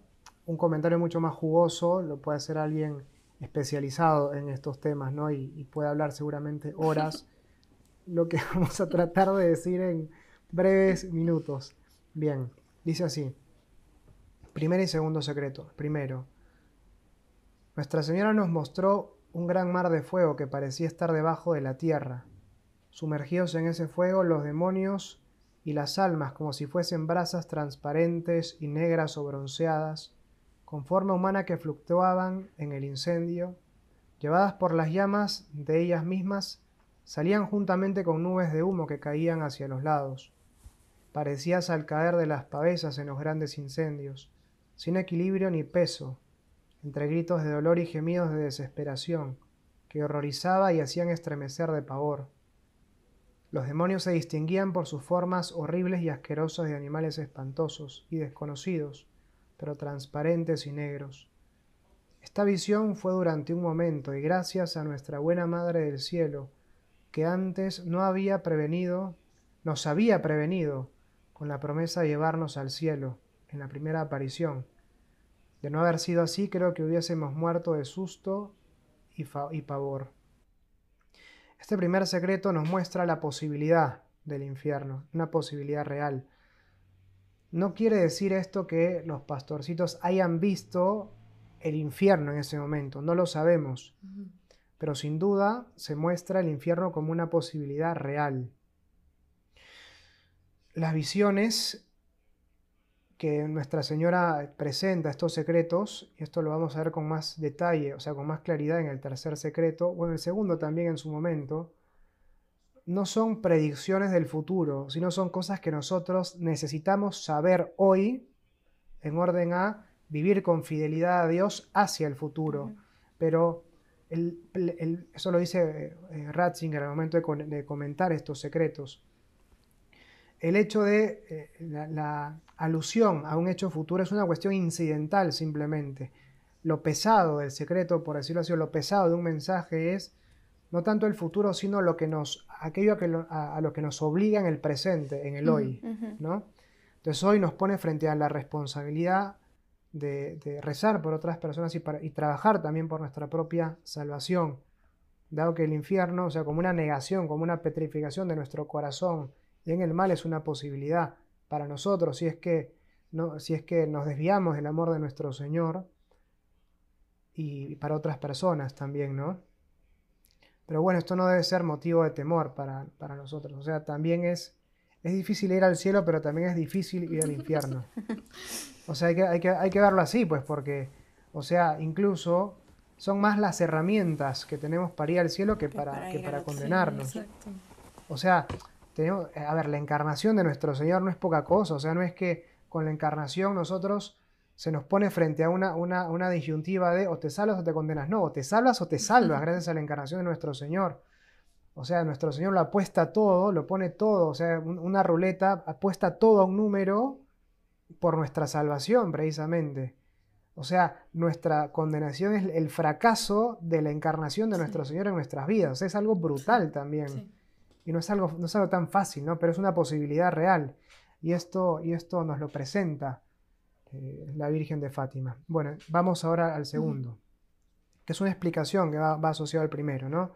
un comentario mucho más jugoso, lo puede hacer alguien especializado en estos temas, ¿no? Y, y puede hablar seguramente horas, lo que vamos a tratar de decir en breves minutos. Bien, dice así. Primer y segundo secreto. Primero, Nuestra Señora nos mostró un gran mar de fuego que parecía estar debajo de la tierra. Sumergidos en ese fuego los demonios y las almas como si fuesen brasas transparentes y negras o bronceadas, con forma humana que fluctuaban en el incendio, llevadas por las llamas de ellas mismas, salían juntamente con nubes de humo que caían hacia los lados. Parecías al caer de las pavesas en los grandes incendios, sin equilibrio ni peso, entre gritos de dolor y gemidos de desesperación, que horrorizaba y hacían estremecer de pavor. Los demonios se distinguían por sus formas horribles y asquerosas de animales espantosos y desconocidos, pero transparentes y negros. Esta visión fue durante un momento y gracias a nuestra buena Madre del Cielo, que antes no había prevenido, nos había prevenido con la promesa de llevarnos al cielo en la primera aparición, de no haber sido así, creo que hubiésemos muerto de susto y, y pavor. Este primer secreto nos muestra la posibilidad del infierno, una posibilidad real. No quiere decir esto que los pastorcitos hayan visto el infierno en ese momento, no lo sabemos, pero sin duda se muestra el infierno como una posibilidad real. Las visiones que Nuestra Señora presenta estos secretos, y esto lo vamos a ver con más detalle, o sea, con más claridad en el tercer secreto, o en el segundo también en su momento, no son predicciones del futuro, sino son cosas que nosotros necesitamos saber hoy en orden a vivir con fidelidad a Dios hacia el futuro. Pero eso lo dice eh, Ratzinger al momento de comentar estos secretos el hecho de eh, la, alusión a un hecho futuro es una cuestión incidental simplemente. Lo pesado del secreto, por decirlo así, lo pesado de un mensaje es no tanto el futuro, sino lo que nos, aquello a, lo que nos obliga en el presente, en el hoy. ¿no? Entonces hoy nos pone frente a la responsabilidad de, rezar por otras personas y, y trabajar también por nuestra propia salvación, dado que el infierno, o sea, como una negación, como una petrificación de nuestro corazón, y en el mal es una posibilidad para nosotros si es que, no, si es que nos desviamos del amor de nuestro Señor y para otras personas también, ¿no? Pero bueno, esto no debe ser motivo de temor para, nosotros. O sea, también es, es difícil ir al cielo, pero también es difícil ir al infierno. O sea, hay que, hay que, hay que verlo así, pues, porque, o sea, incluso son más las herramientas que tenemos para ir al cielo que, para, que para condenarnos. O sea, tenemos, eh, a ver, la encarnación de nuestro Señor no es poca cosa, o sea, no es que con la encarnación nosotros se nos pone frente a una, una, disyuntiva de o te salvas o te condenas, no, o te salvas o te salvas gracias a la encarnación de nuestro Señor. O sea, nuestro Señor lo apuesta todo, lo pone todo, o sea, una ruleta apuesta todo a un número por nuestra salvación, precisamente. O sea, nuestra condenación es el fracaso de la encarnación de nuestro Señor en nuestras vidas. O sea, es algo brutal también. Y no es, algo, no es algo tan fácil, ¿no? Pero es una posibilidad real. Y esto, y esto nos lo presenta eh, la Virgen de Fátima. Bueno, vamos ahora al segundo, que es una explicación que va, va asociado al primero, ¿no?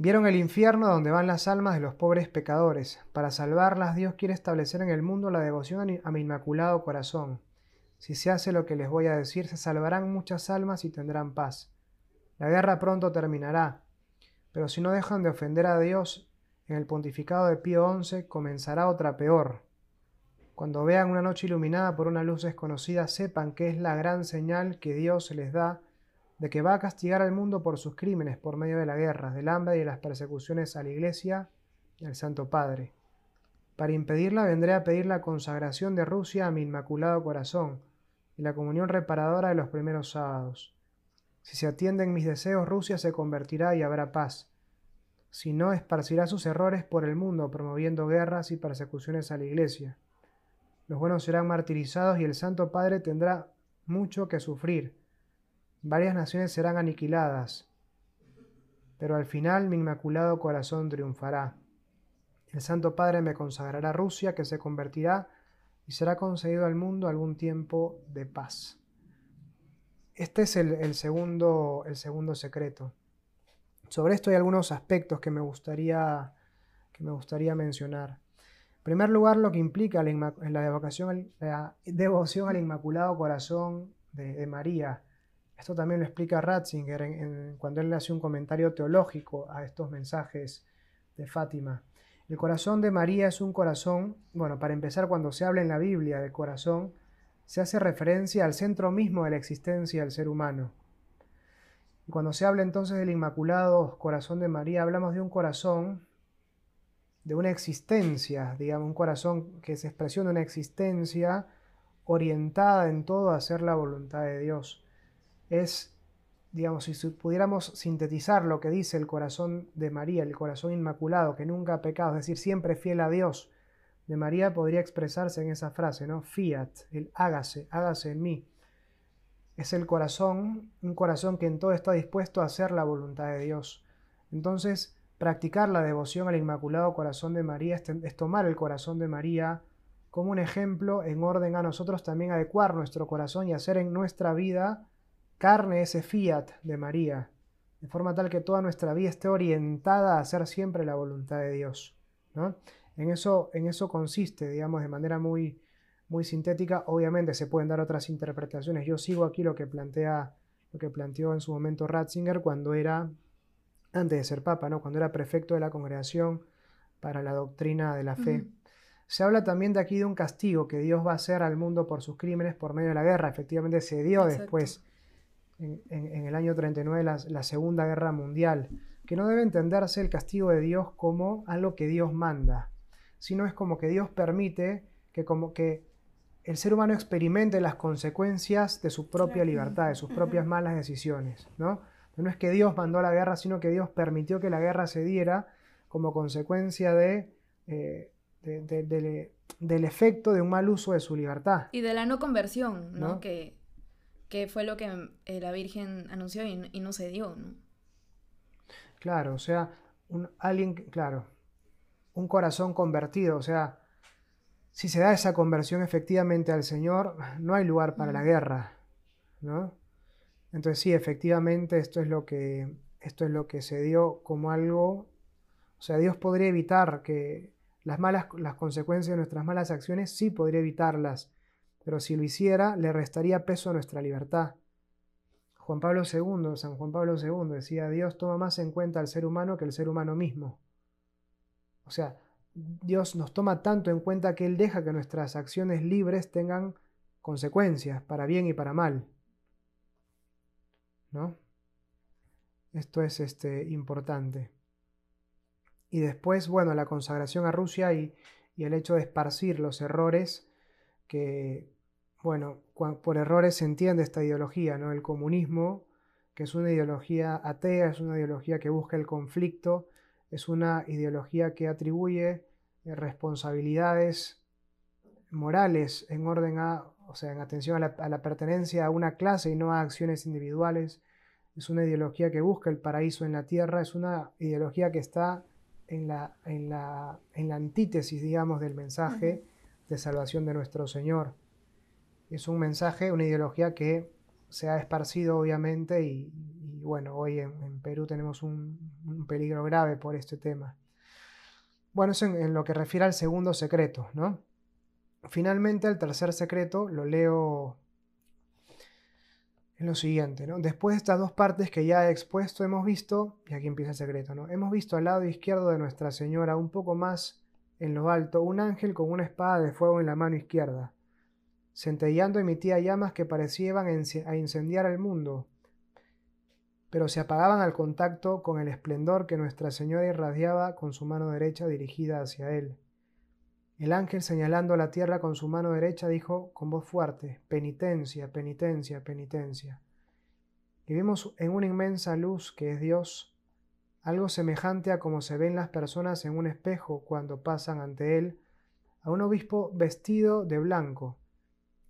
Vieron el infierno donde van las almas de los pobres pecadores. Para salvarlas, Dios quiere establecer en el mundo la devoción a mi inmaculado corazón. Si se hace lo que les voy a decir, se salvarán muchas almas y tendrán paz. La guerra pronto terminará, pero si no dejan de ofender a Dios, en el pontificado de Pío XI comenzará otra peor. Cuando vean una noche iluminada por una luz desconocida, sepan que es la gran señal que Dios les da de que va a castigar al mundo por sus crímenes por medio de la guerra, del hambre y de las persecuciones a la Iglesia y al Santo Padre. Para impedirla vendré a pedir la consagración de Rusia a mi inmaculado corazón y la comunión reparadora de los primeros sábados. Si se atienden mis deseos, Rusia se convertirá y habrá paz. Si no, esparcirá sus errores por el mundo, promoviendo guerras y persecuciones a la Iglesia. Los buenos serán martirizados y el Santo Padre tendrá mucho que sufrir Varias naciones serán aniquiladas, pero al final mi inmaculado corazón triunfará. El Santo Padre me consagrará a Rusia, que se convertirá y será concedido al mundo algún tiempo de paz. Este es el, segundo, el segundo secreto. Sobre esto hay algunos aspectos que me gustaría, que me gustaría mencionar. En primer lugar, lo que implica la, la la devoción al Inmaculado Corazón de María esto también lo explica Ratzinger cuando él hace un comentario teológico a estos mensajes de Fátima. El corazón de María es un corazón, bueno, para empezar, cuando se habla en la Biblia de corazón, se hace referencia al centro mismo de la existencia del ser humano. Y cuando se habla entonces del Inmaculado Corazón de María, hablamos de un corazón, de una existencia, digamos, un corazón que es expresión de una existencia orientada en todo a hacer la voluntad de Dios es, digamos, si pudiéramos sintetizar lo que dice el corazón de María, el corazón inmaculado, que nunca ha pecado, es decir, siempre fiel a Dios, de María podría expresarse en esa frase, ¿no? Fiat, el hágase, hágase en mí. Es el corazón, un corazón que en todo está dispuesto a hacer la voluntad de Dios. Entonces, practicar la devoción al Inmaculado Corazón de María es, tomar el corazón de María como un ejemplo en orden a nosotros también adecuar nuestro corazón y hacer en nuestra vida carne ese fiat de María, de forma tal que toda nuestra vida esté orientada a hacer siempre la voluntad de Dios. ¿no? En, eso, en eso consiste, digamos, de manera muy, muy sintética. Obviamente se pueden dar otras interpretaciones. Yo sigo aquí lo que plantea, lo que planteó en su momento Ratzinger cuando era, antes de ser papa, ¿no? cuando era prefecto de la congregación para la doctrina de la fe. Se habla también de aquí de un castigo que Dios va a hacer al mundo por sus crímenes por medio de la guerra. Efectivamente se dio después en, el año 39 la, la, Segunda Guerra Mundial, que no debe entenderse el castigo de Dios como algo que Dios manda, sino es como que Dios permite que como que el ser humano experimente las consecuencias de su propia libertad, de sus propias malas decisiones, ¿no? No es que Dios mandó la guerra, sino que Dios permitió que la guerra se diera como consecuencia de, eh, del efecto de un mal uso de su libertad. Y de la no conversión, ¿no? Que que fue lo que eh, la Virgen anunció y, no se dio, ¿no? Claro, o sea, un, alguien, claro, un corazón convertido, o sea, si se da esa conversión efectivamente al Señor, no hay lugar para la guerra, ¿no? Entonces sí, efectivamente esto es lo que esto es lo que se dio como algo, o sea, Dios podría evitar que las malas las consecuencias de nuestras malas acciones sí podría evitarlas pero si lo hiciera, le restaría peso a nuestra libertad. Juan Pablo II, San Juan Pablo II decía, Dios toma más en cuenta al ser humano que el ser humano mismo. O sea, Dios nos toma tanto en cuenta que Él deja que nuestras acciones libres tengan consecuencias, para bien y para mal. ¿No? Esto es este, importante. Y después, bueno, la consagración a Rusia y, y el hecho de esparcir los errores que, bueno, por errores se entiende esta ideología, ¿no? El comunismo, que es una ideología atea, es una ideología que busca el conflicto, es una ideología que atribuye eh, responsabilidades morales en orden a, o sea, en atención a la, pertenencia a una clase y no a acciones individuales. Es una ideología que busca el paraíso en la tierra, es una ideología que está en la, en la, en la antítesis, digamos, del mensaje de salvación de nuestro Señor. Es un mensaje, una ideología que se ha esparcido obviamente y, bueno, hoy en, Perú tenemos un, peligro grave por este tema. Bueno, eso en, lo que refiere al segundo secreto, ¿no? Finalmente, el tercer secreto lo leo en lo siguiente, ¿no? Después de estas dos partes que ya he expuesto, hemos visto, y aquí empieza el secreto, ¿no? Hemos visto al lado izquierdo de Nuestra Señora, un poco más en lo alto, un ángel con una espada de fuego en la mano izquierda. Centellando emitía llamas que parecían a incendiar el mundo, pero se apagaban al contacto con el esplendor que Nuestra Señora irradiaba con su mano derecha dirigida hacia él. El ángel señalando la tierra con su mano derecha dijo con voz fuerte, penitencia, penitencia, penitencia. Y vimos en una inmensa luz que es Dios, algo semejante a como se ven las personas en un espejo cuando pasan ante él, a un obispo vestido de blanco,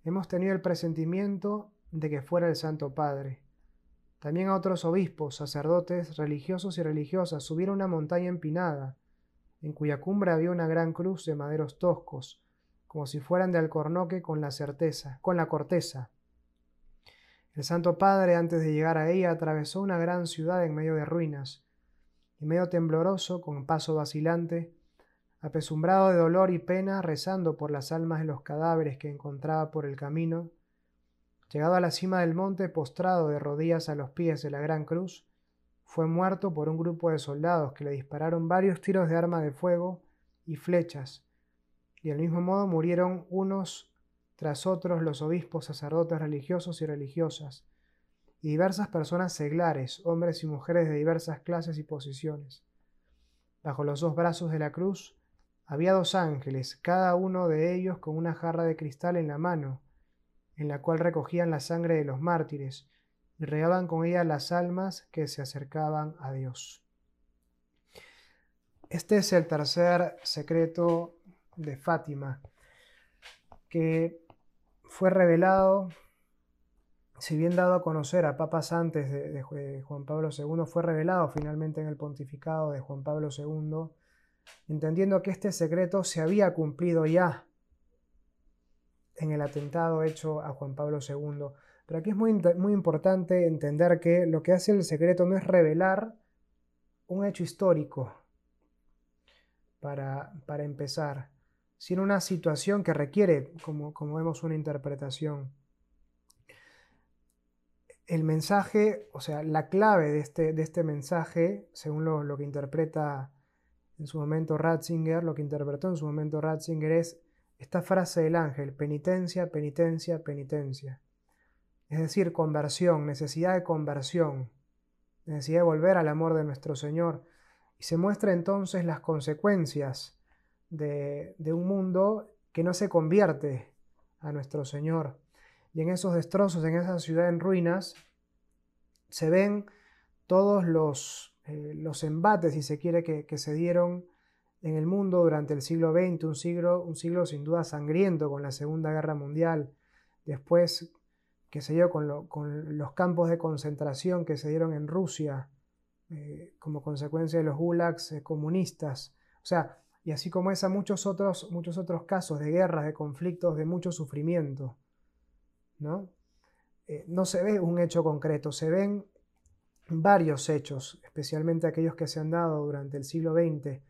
hemos tenido el presentimiento de que fuera el Santo Padre. También a otros obispos, sacerdotes, religiosos y religiosas subieron una montaña empinada, en cuya cumbre había una gran cruz de maderos toscos, como si fueran de alcornoque con la certeza, con la corteza. El Santo Padre, antes de llegar a ella, atravesó una gran ciudad en medio de ruinas, y medio tembloroso, con paso vacilante, apesumbrado de dolor y pena, rezando por las almas de los cadáveres que encontraba por el camino, llegado a la cima del monte, postrado de rodillas a los pies de la gran cruz, fue muerto por un grupo de soldados que le dispararon varios tiros de arma de fuego y flechas, y del mismo modo murieron unos tras otros los obispos, sacerdotes religiosos y religiosas, y diversas personas seglares, hombres y mujeres de diversas clases y posiciones. Bajo los dos brazos de la cruz había dos ángeles, cada uno de ellos con una jarra de cristal en la mano, en la cual recogían la sangre de los mártires y regaban con ella las almas que se acercaban a Dios. Este es el tercer secreto de Fátima, que fue revelado, si bien dado a conocer a papas antes de, Juan Pablo II, fue revelado finalmente en el pontificado de Juan Pablo II entendiendo que este secreto se había cumplido ya en el atentado hecho a Juan Pablo II. Pero aquí es muy, muy importante entender que lo que hace el secreto no es revelar un hecho histórico para, para empezar, sino una situación que requiere, como, como vemos, una interpretación. El mensaje, o sea, la clave de este, de este mensaje, según lo, lo que interpreta en su momento Ratzinger, lo que interpretó en su momento Ratzinger es esta frase del ángel, penitencia, penitencia, penitencia. Es decir, conversión, necesidad de conversión, necesidad de volver al amor de nuestro Señor. Y se muestra entonces las consecuencias de, de un mundo que no se convierte a nuestro Señor. Y en esos destrozos, en esa ciudad en ruinas, se ven todos los eh, los embates, si se quiere, que, se dieron en el mundo durante el siglo XX, un siglo, un siglo sin duda sangriento con la Segunda Guerra Mundial, después, qué sé yo, con, los campos de concentración que se dieron en Rusia eh, como consecuencia de los gulags eh, comunistas, o sea, y así como esa, muchos otros, muchos otros casos de guerras, de conflictos, de mucho sufrimiento, ¿no? no se ve un hecho concreto, se ven varios hechos, especialmente aquellos que se han dado durante el siglo XX.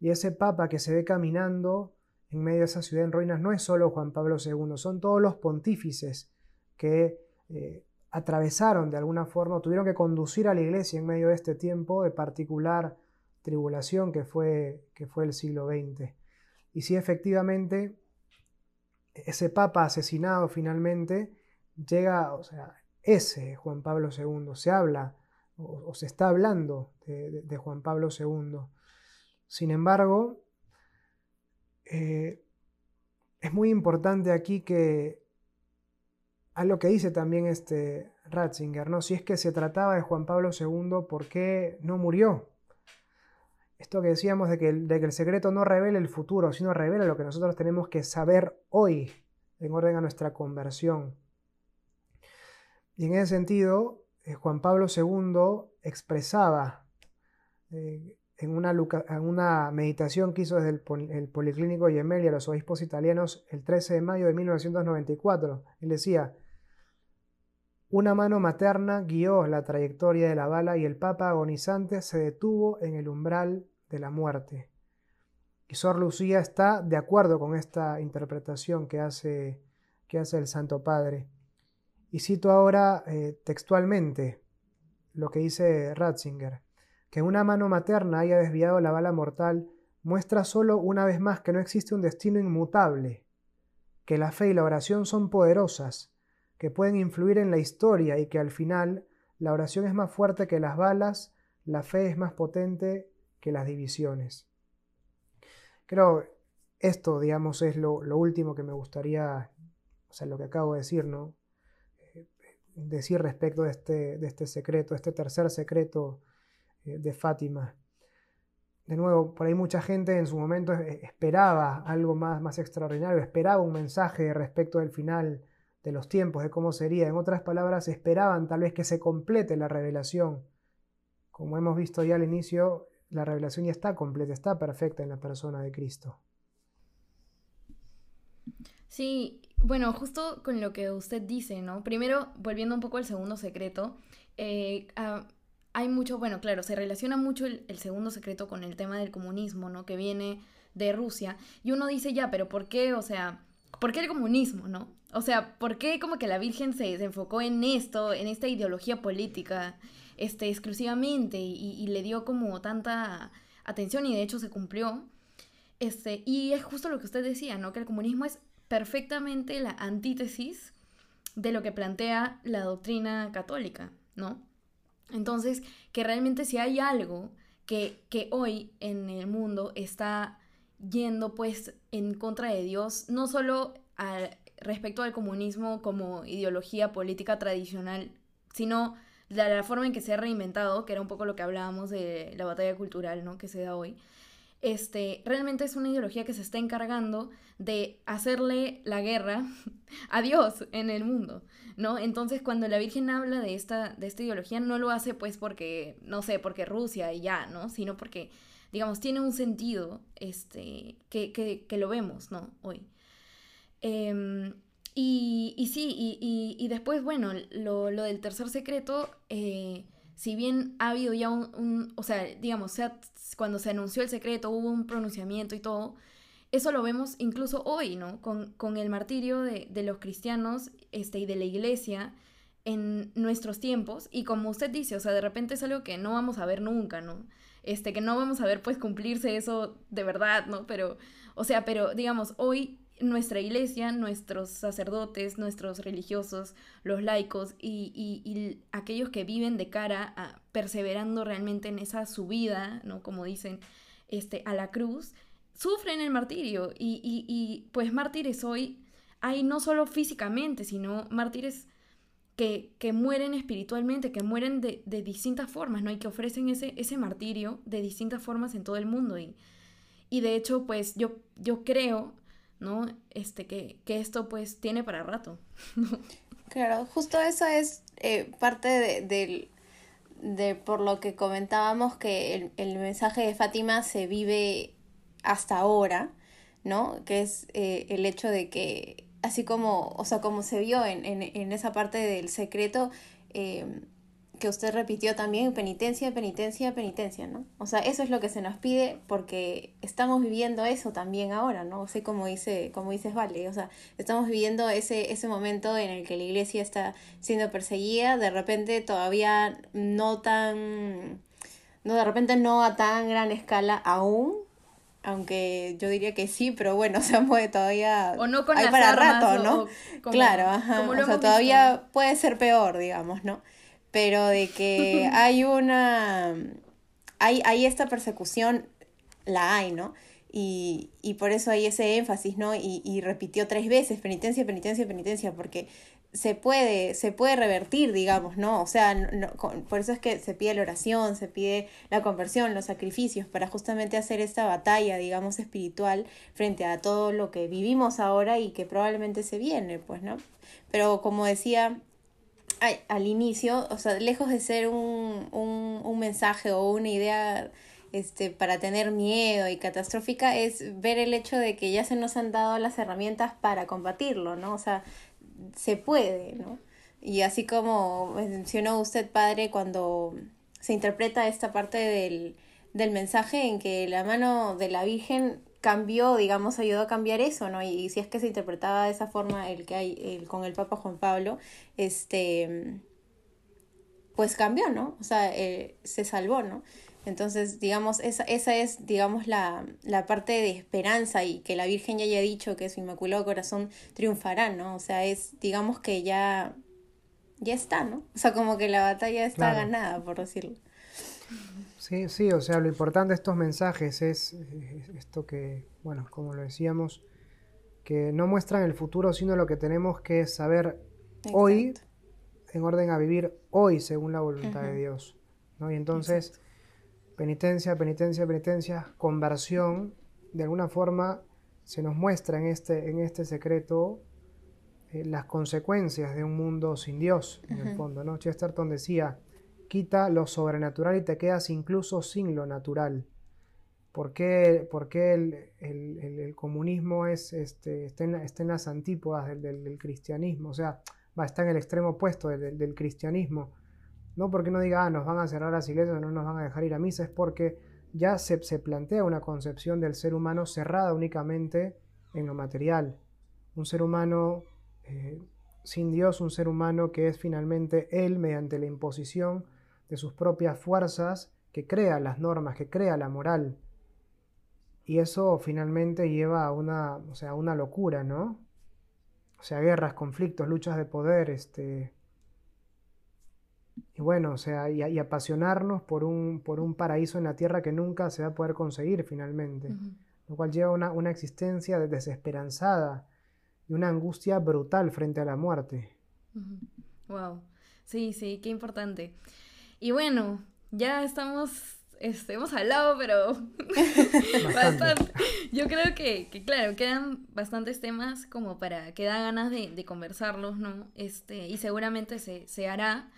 Y ese papa que se ve caminando en medio de esa ciudad en ruinas no es solo Juan Pablo II, son todos los pontífices que eh, atravesaron de alguna forma, tuvieron que conducir a la iglesia en medio de este tiempo de particular tribulación que fue, que fue el siglo XX. Y si efectivamente ese papa asesinado finalmente llega, o sea, ese Juan Pablo II, se habla o, se está hablando de, Juan Pablo II. Sin embargo, eh, es muy importante aquí que a lo que dice también este Ratzinger, ¿no? Si es que se trataba de Juan Pablo II, ¿por qué no murió? Esto que decíamos de que, de que el secreto no revela el futuro, sino revela lo que nosotros tenemos que saber hoy en orden a nuestra conversión. Y en ese sentido, eh, Juan Pablo II expresaba eh, en, una, meditación que hizo desde el, Policlínico Gemelli a los obispos italianos el 13 de mayo de 1994. Él decía, una mano materna guió la trayectoria de la bala y el Papa agonizante se detuvo en el umbral de la muerte. Y Sor Lucía está de acuerdo con esta interpretación que hace, que hace el Santo Padre. Y cito ahora eh, textualmente lo que dice Ratzinger, que una mano materna haya desviado la bala mortal muestra solo una vez más que no existe un destino inmutable, que la fe y la oración son poderosas, que pueden influir en la historia y que al final la oración es más fuerte que las balas, la fe es más potente que las divisiones. Creo esto, digamos, es lo, último que me gustaría, o sea, lo que acabo de decir, ¿no? Eh, decir respecto de este, de este secreto, este tercer secreto de Fátima. De nuevo, por ahí mucha gente en su momento esperaba algo más, más extraordinario, esperaba un mensaje respecto del final de los tiempos, de cómo sería. En otras palabras, esperaban tal vez que se complete la revelación. Como hemos visto ya al inicio, la revelación ya está completa, está perfecta en la persona de Cristo. Sí, bueno, justo con lo que usted dice, ¿no? Primero, volviendo un poco al segundo secreto, eh, ah, hay mucho, bueno, claro, se relaciona mucho el, segundo secreto con el tema del comunismo, ¿no? Que viene de Rusia. Y uno dice, ya, pero ¿por qué? O sea, ¿por qué el comunismo, no? O sea, ¿por qué como que la Virgen se, enfocó en esto, en esta ideología política, este, exclusivamente, y, le dio como tanta atención y de hecho se cumplió? Este, y es justo lo que usted decía, ¿no? Que el comunismo es perfectamente la antítesis de lo que plantea la doctrina católica, ¿no? Entonces, que realmente si hay algo que, que hoy en el mundo está yendo pues en contra de Dios, no solo respecto al comunismo como ideología política tradicional, sino de la forma en que se ha reinventado, que era un poco lo que hablábamos de la batalla cultural ¿no? que se da hoy. Este, realmente es una ideología que se está encargando de hacerle la guerra a Dios en el mundo, ¿no? Entonces, cuando la Virgen habla de esta, de esta ideología, no lo hace pues porque, no sé, porque Rusia y ya, ¿no? Sino porque digamos, tiene un sentido este, que, que, lo vemos, ¿no? Hoy. Em, y, y, sí, y, y, después, bueno, lo, lo, del tercer secreto, eh, si bien ha habido ya un, o sea, digamos, cuando se anunció el secreto hubo un pronunciamiento y todo, eso lo vemos incluso hoy, ¿no? Con, con el martirio de, de, los cristianos este, y de la iglesia en nuestros tiempos. Y como usted dice, o sea, de repente es algo que no vamos a ver nunca, ¿no? este, que no vamos a ver pues cumplirse eso de verdad, ¿no? Pero, o sea, pero digamos, hoy nuestra iglesia, nuestros sacerdotes, nuestros religiosos, los laicos y, y, aquellos que viven de cara a perseverando realmente en esa subida, ¿no? Como dicen, este, a la cruz, sufren el martirio y, y pues mártires hoy hay no solo físicamente, sino mártires que, mueren espiritualmente, que mueren de, distintas formas, ¿no? Y que ofrecen ese, ese martirio de distintas formas en todo el mundo. Y, y de hecho, pues yo, yo creo, ¿no? Este, que, esto pues tiene para rato. Claro, justo eso es eh, parte de, de, por lo que comentábamos que el, mensaje de Fátima se vive hasta ahora, ¿no? Que es eh, el hecho de que así como, o sea, como se vio en, en, en esa parte del secreto eh, que usted repitió también, penitencia, penitencia, penitencia, ¿no? O sea, eso es lo que se nos pide porque estamos viviendo eso también ahora, ¿no? O sea, como dice, como dices, Vale, o sea, estamos viviendo ese, ese momento en el que la iglesia está siendo perseguida, de repente todavía no tan, no, de repente no a tan gran escala aún, aunque yo diría que sí, pero bueno, se mueve todavía. O no con Hay para rato, ¿no? claro, ajá. o sea, todavía puede ser peor, digamos, ¿no? Pero de que hay una. Hay, hay esta persecución, la hay, ¿no? Y, y por eso hay ese énfasis, ¿no? Y, y repitió tres veces penitencia, penitencia, penitencia, porque se puede, se puede revertir, digamos, ¿no? O sea, por eso es que se pide la oración, se pide la conversión, los sacrificios, para justamente hacer esta batalla, digamos, espiritual frente a todo lo que vivimos ahora y que probablemente se viene, pues, ¿no? Pero como decía al inicio, o sea, lejos de ser un, un, un mensaje o una idea este, para tener miedo y catastrófica es ver el hecho de que ya se nos han dado las herramientas para combatirlo, ¿no? O sea, se puede, ¿no? Y así como mencionó usted, padre, cuando se interpreta esta parte del, del mensaje en que la mano de la Virgen cambió, digamos, ayudó a cambiar eso, ¿no? Y, si es que se interpretaba de esa forma el que hay el, con el Papa Juan Pablo, este, pues cambió, ¿no? O sea, eh, se salvó, ¿no? Entonces, digamos, esa, esa es, digamos, la, la, parte de esperanza y que la Virgen ya haya dicho que su Inmaculado Corazón triunfará, ¿no? O sea, es, digamos que ya, ya está, ¿no? O sea, como que la batalla está ganada, por decirlo. Sí, sí, o sea, lo importante de estos mensajes es, esto que, bueno, como lo decíamos, que no muestran el futuro, sino lo que tenemos que saber hoy, en orden a vivir hoy según la voluntad de Dios, ¿no? Y entonces penitencia, penitencia, penitencia, conversión, de alguna forma se nos muestra en este, en este secreto eh, las consecuencias de un mundo sin Dios, en el fondo. ¿no? Chesterton decía, quita lo sobrenatural y te quedas incluso sin lo natural. ¿Por qué, el, comunismo es, este, está, en, las antípodas del, cristianismo? O sea, está en el extremo opuesto del cristianismo no porque no diga, ah, nos van a cerrar las iglesias, no nos van a dejar ir a misa, es porque ya se, plantea una concepción del ser humano cerrada únicamente en lo material. Un ser humano eh, sin Dios, un ser humano que es finalmente Él mediante la imposición de sus propias fuerzas, que crea las normas, que crea la moral. Y eso finalmente lleva a una, o sea, a una locura, ¿no? O sea, guerras, conflictos, luchas de poder, este, y bueno, o sea, y, apasionarnos por un, por un paraíso en la tierra que nunca se va a poder conseguir finalmente, lo cual lleva una, una existencia desesperanzada y una angustia brutal frente a la muerte. Wow, sí, sí, qué importante. Y bueno, ya estamos, este, hemos hablado, pero bastante. Yo creo que, que, claro, quedan bastantes temas como para que da ganas de, de conversarlos, ¿no? Este, y seguramente se, se hará.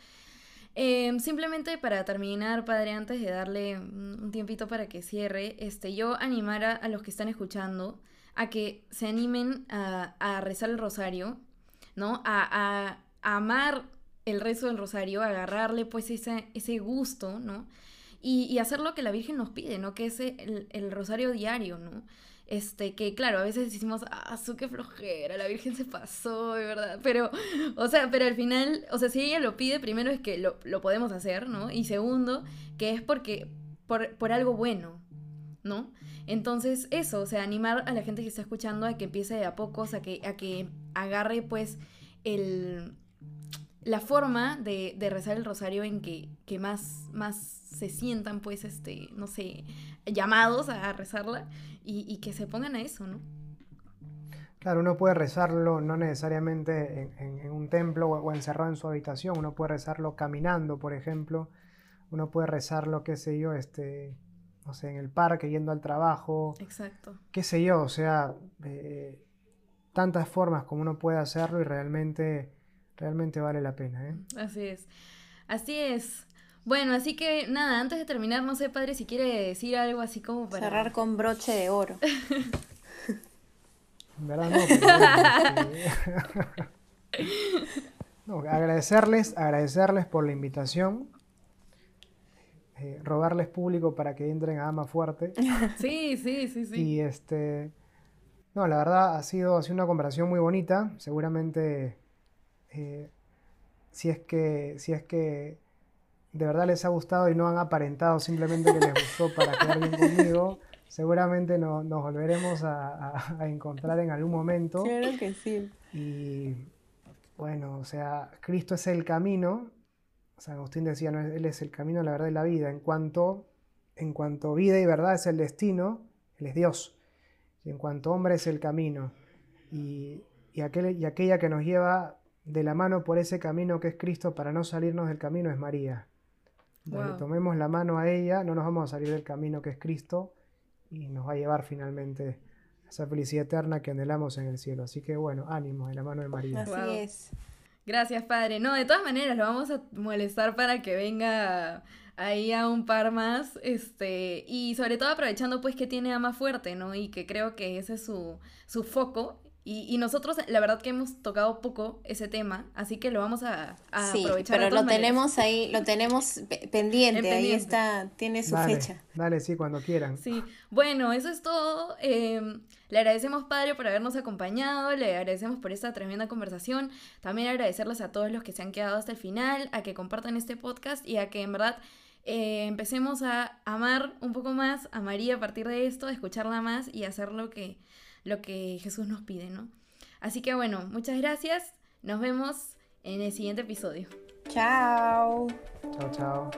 Em, simplemente para terminar, padre, antes de darle un tiempito para que cierre, este, yo animara a los que están escuchando a que se animen a, rezar el rosario, ¿no? A, amar el rezo del rosario, agarrarle pues ese, ese gusto, ¿no? Y, y, hacer lo que la Virgen nos pide, ¿no? Que es el, el rosario diario, ¿no? Este, que claro, a veces decimos, ah, su qué flojera, la Virgen se pasó, de verdad. Pero, o sea, pero al final, o sea, si ella lo pide, primero es que lo, lo podemos hacer, ¿no? Y segundo, que es porque, por, por algo bueno, ¿no? Entonces, eso, o sea, animar a la gente que está escuchando a que empiece de a pocos, que, a que agarre, pues, el, la forma de, de rezar el rosario en que, que más, más se sientan, pues, este, no sé, llamados a rezarla y, que se pongan a eso, ¿no? Claro, uno puede rezarlo no necesariamente en, un templo o, encerrado en su habitación, uno puede rezarlo caminando, por ejemplo, uno puede rezarlo, qué sé yo, este, no sé, en el parque, yendo al trabajo. Exacto. Qué sé yo, o sea, eh, tantas formas como uno puede hacerlo y realmente, realmente vale la pena. ¿eh? Así es. Así es. Bueno, así que nada, antes de terminar, no sé, padre, si quiere decir algo así como para... Cerrar con broche de oro. en verdad no, agradecerles, agradecerles por la invitación. Eh, robarles público para que entren a Ama Fuerte. Sí, sí, sí, sí. Y este... No, la verdad ha sido, ha sido una conversación muy bonita. Seguramente eh, si es que, si es que de verdad les ha gustado y no han aparentado simplemente que les gustó para quedar bien conmigo, seguramente nos volveremos a, encontrar en algún momento. Claro que sí. Y bueno, o sea, Cristo es el camino. San Agustín decía, no, Él es el camino, la verdad y la vida. En cuanto, en cuanto vida y verdad es el destino, Él es Dios. Y en cuanto hombre es el camino. Y, y, aquel, y aquella que nos lleva de la mano por ese camino que es Cristo para no salirnos del camino es María. tomemos la mano a ella, no nos vamos a salir del camino que es Cristo y nos va a llevar finalmente a esa felicidad eterna que anhelamos en el cielo. Así que bueno, ánimo de la mano de María. Así es. Gracias, padre. No, de todas maneras, lo vamos a molestar para que venga ahí a un par más, este, y sobre todo aprovechando pues que tiene ama fuerte, ¿no? Y que creo que ese es su, su foco y, nosotros, la verdad que hemos tocado poco ese tema, así que lo vamos a, a sí, Pero lo tenemos ahí, lo tenemos pendiente, ahí está, tiene su fecha. Dale, sí, cuando quieran. Sí, bueno, eso es todo. Em, le agradecemos, Padre, por habernos acompañado, le agradecemos por esta tremenda conversación. También agradecerles a todos los que se han quedado hasta el final, a que compartan este podcast y a que en verdad eh, empecemos a amar un poco más a María a partir de esto, a escucharla más y hacer lo que lo que Jesús nos pide, ¿no? Así que bueno, muchas gracias. Nos vemos en el siguiente episodio. Chao. Chao, chao.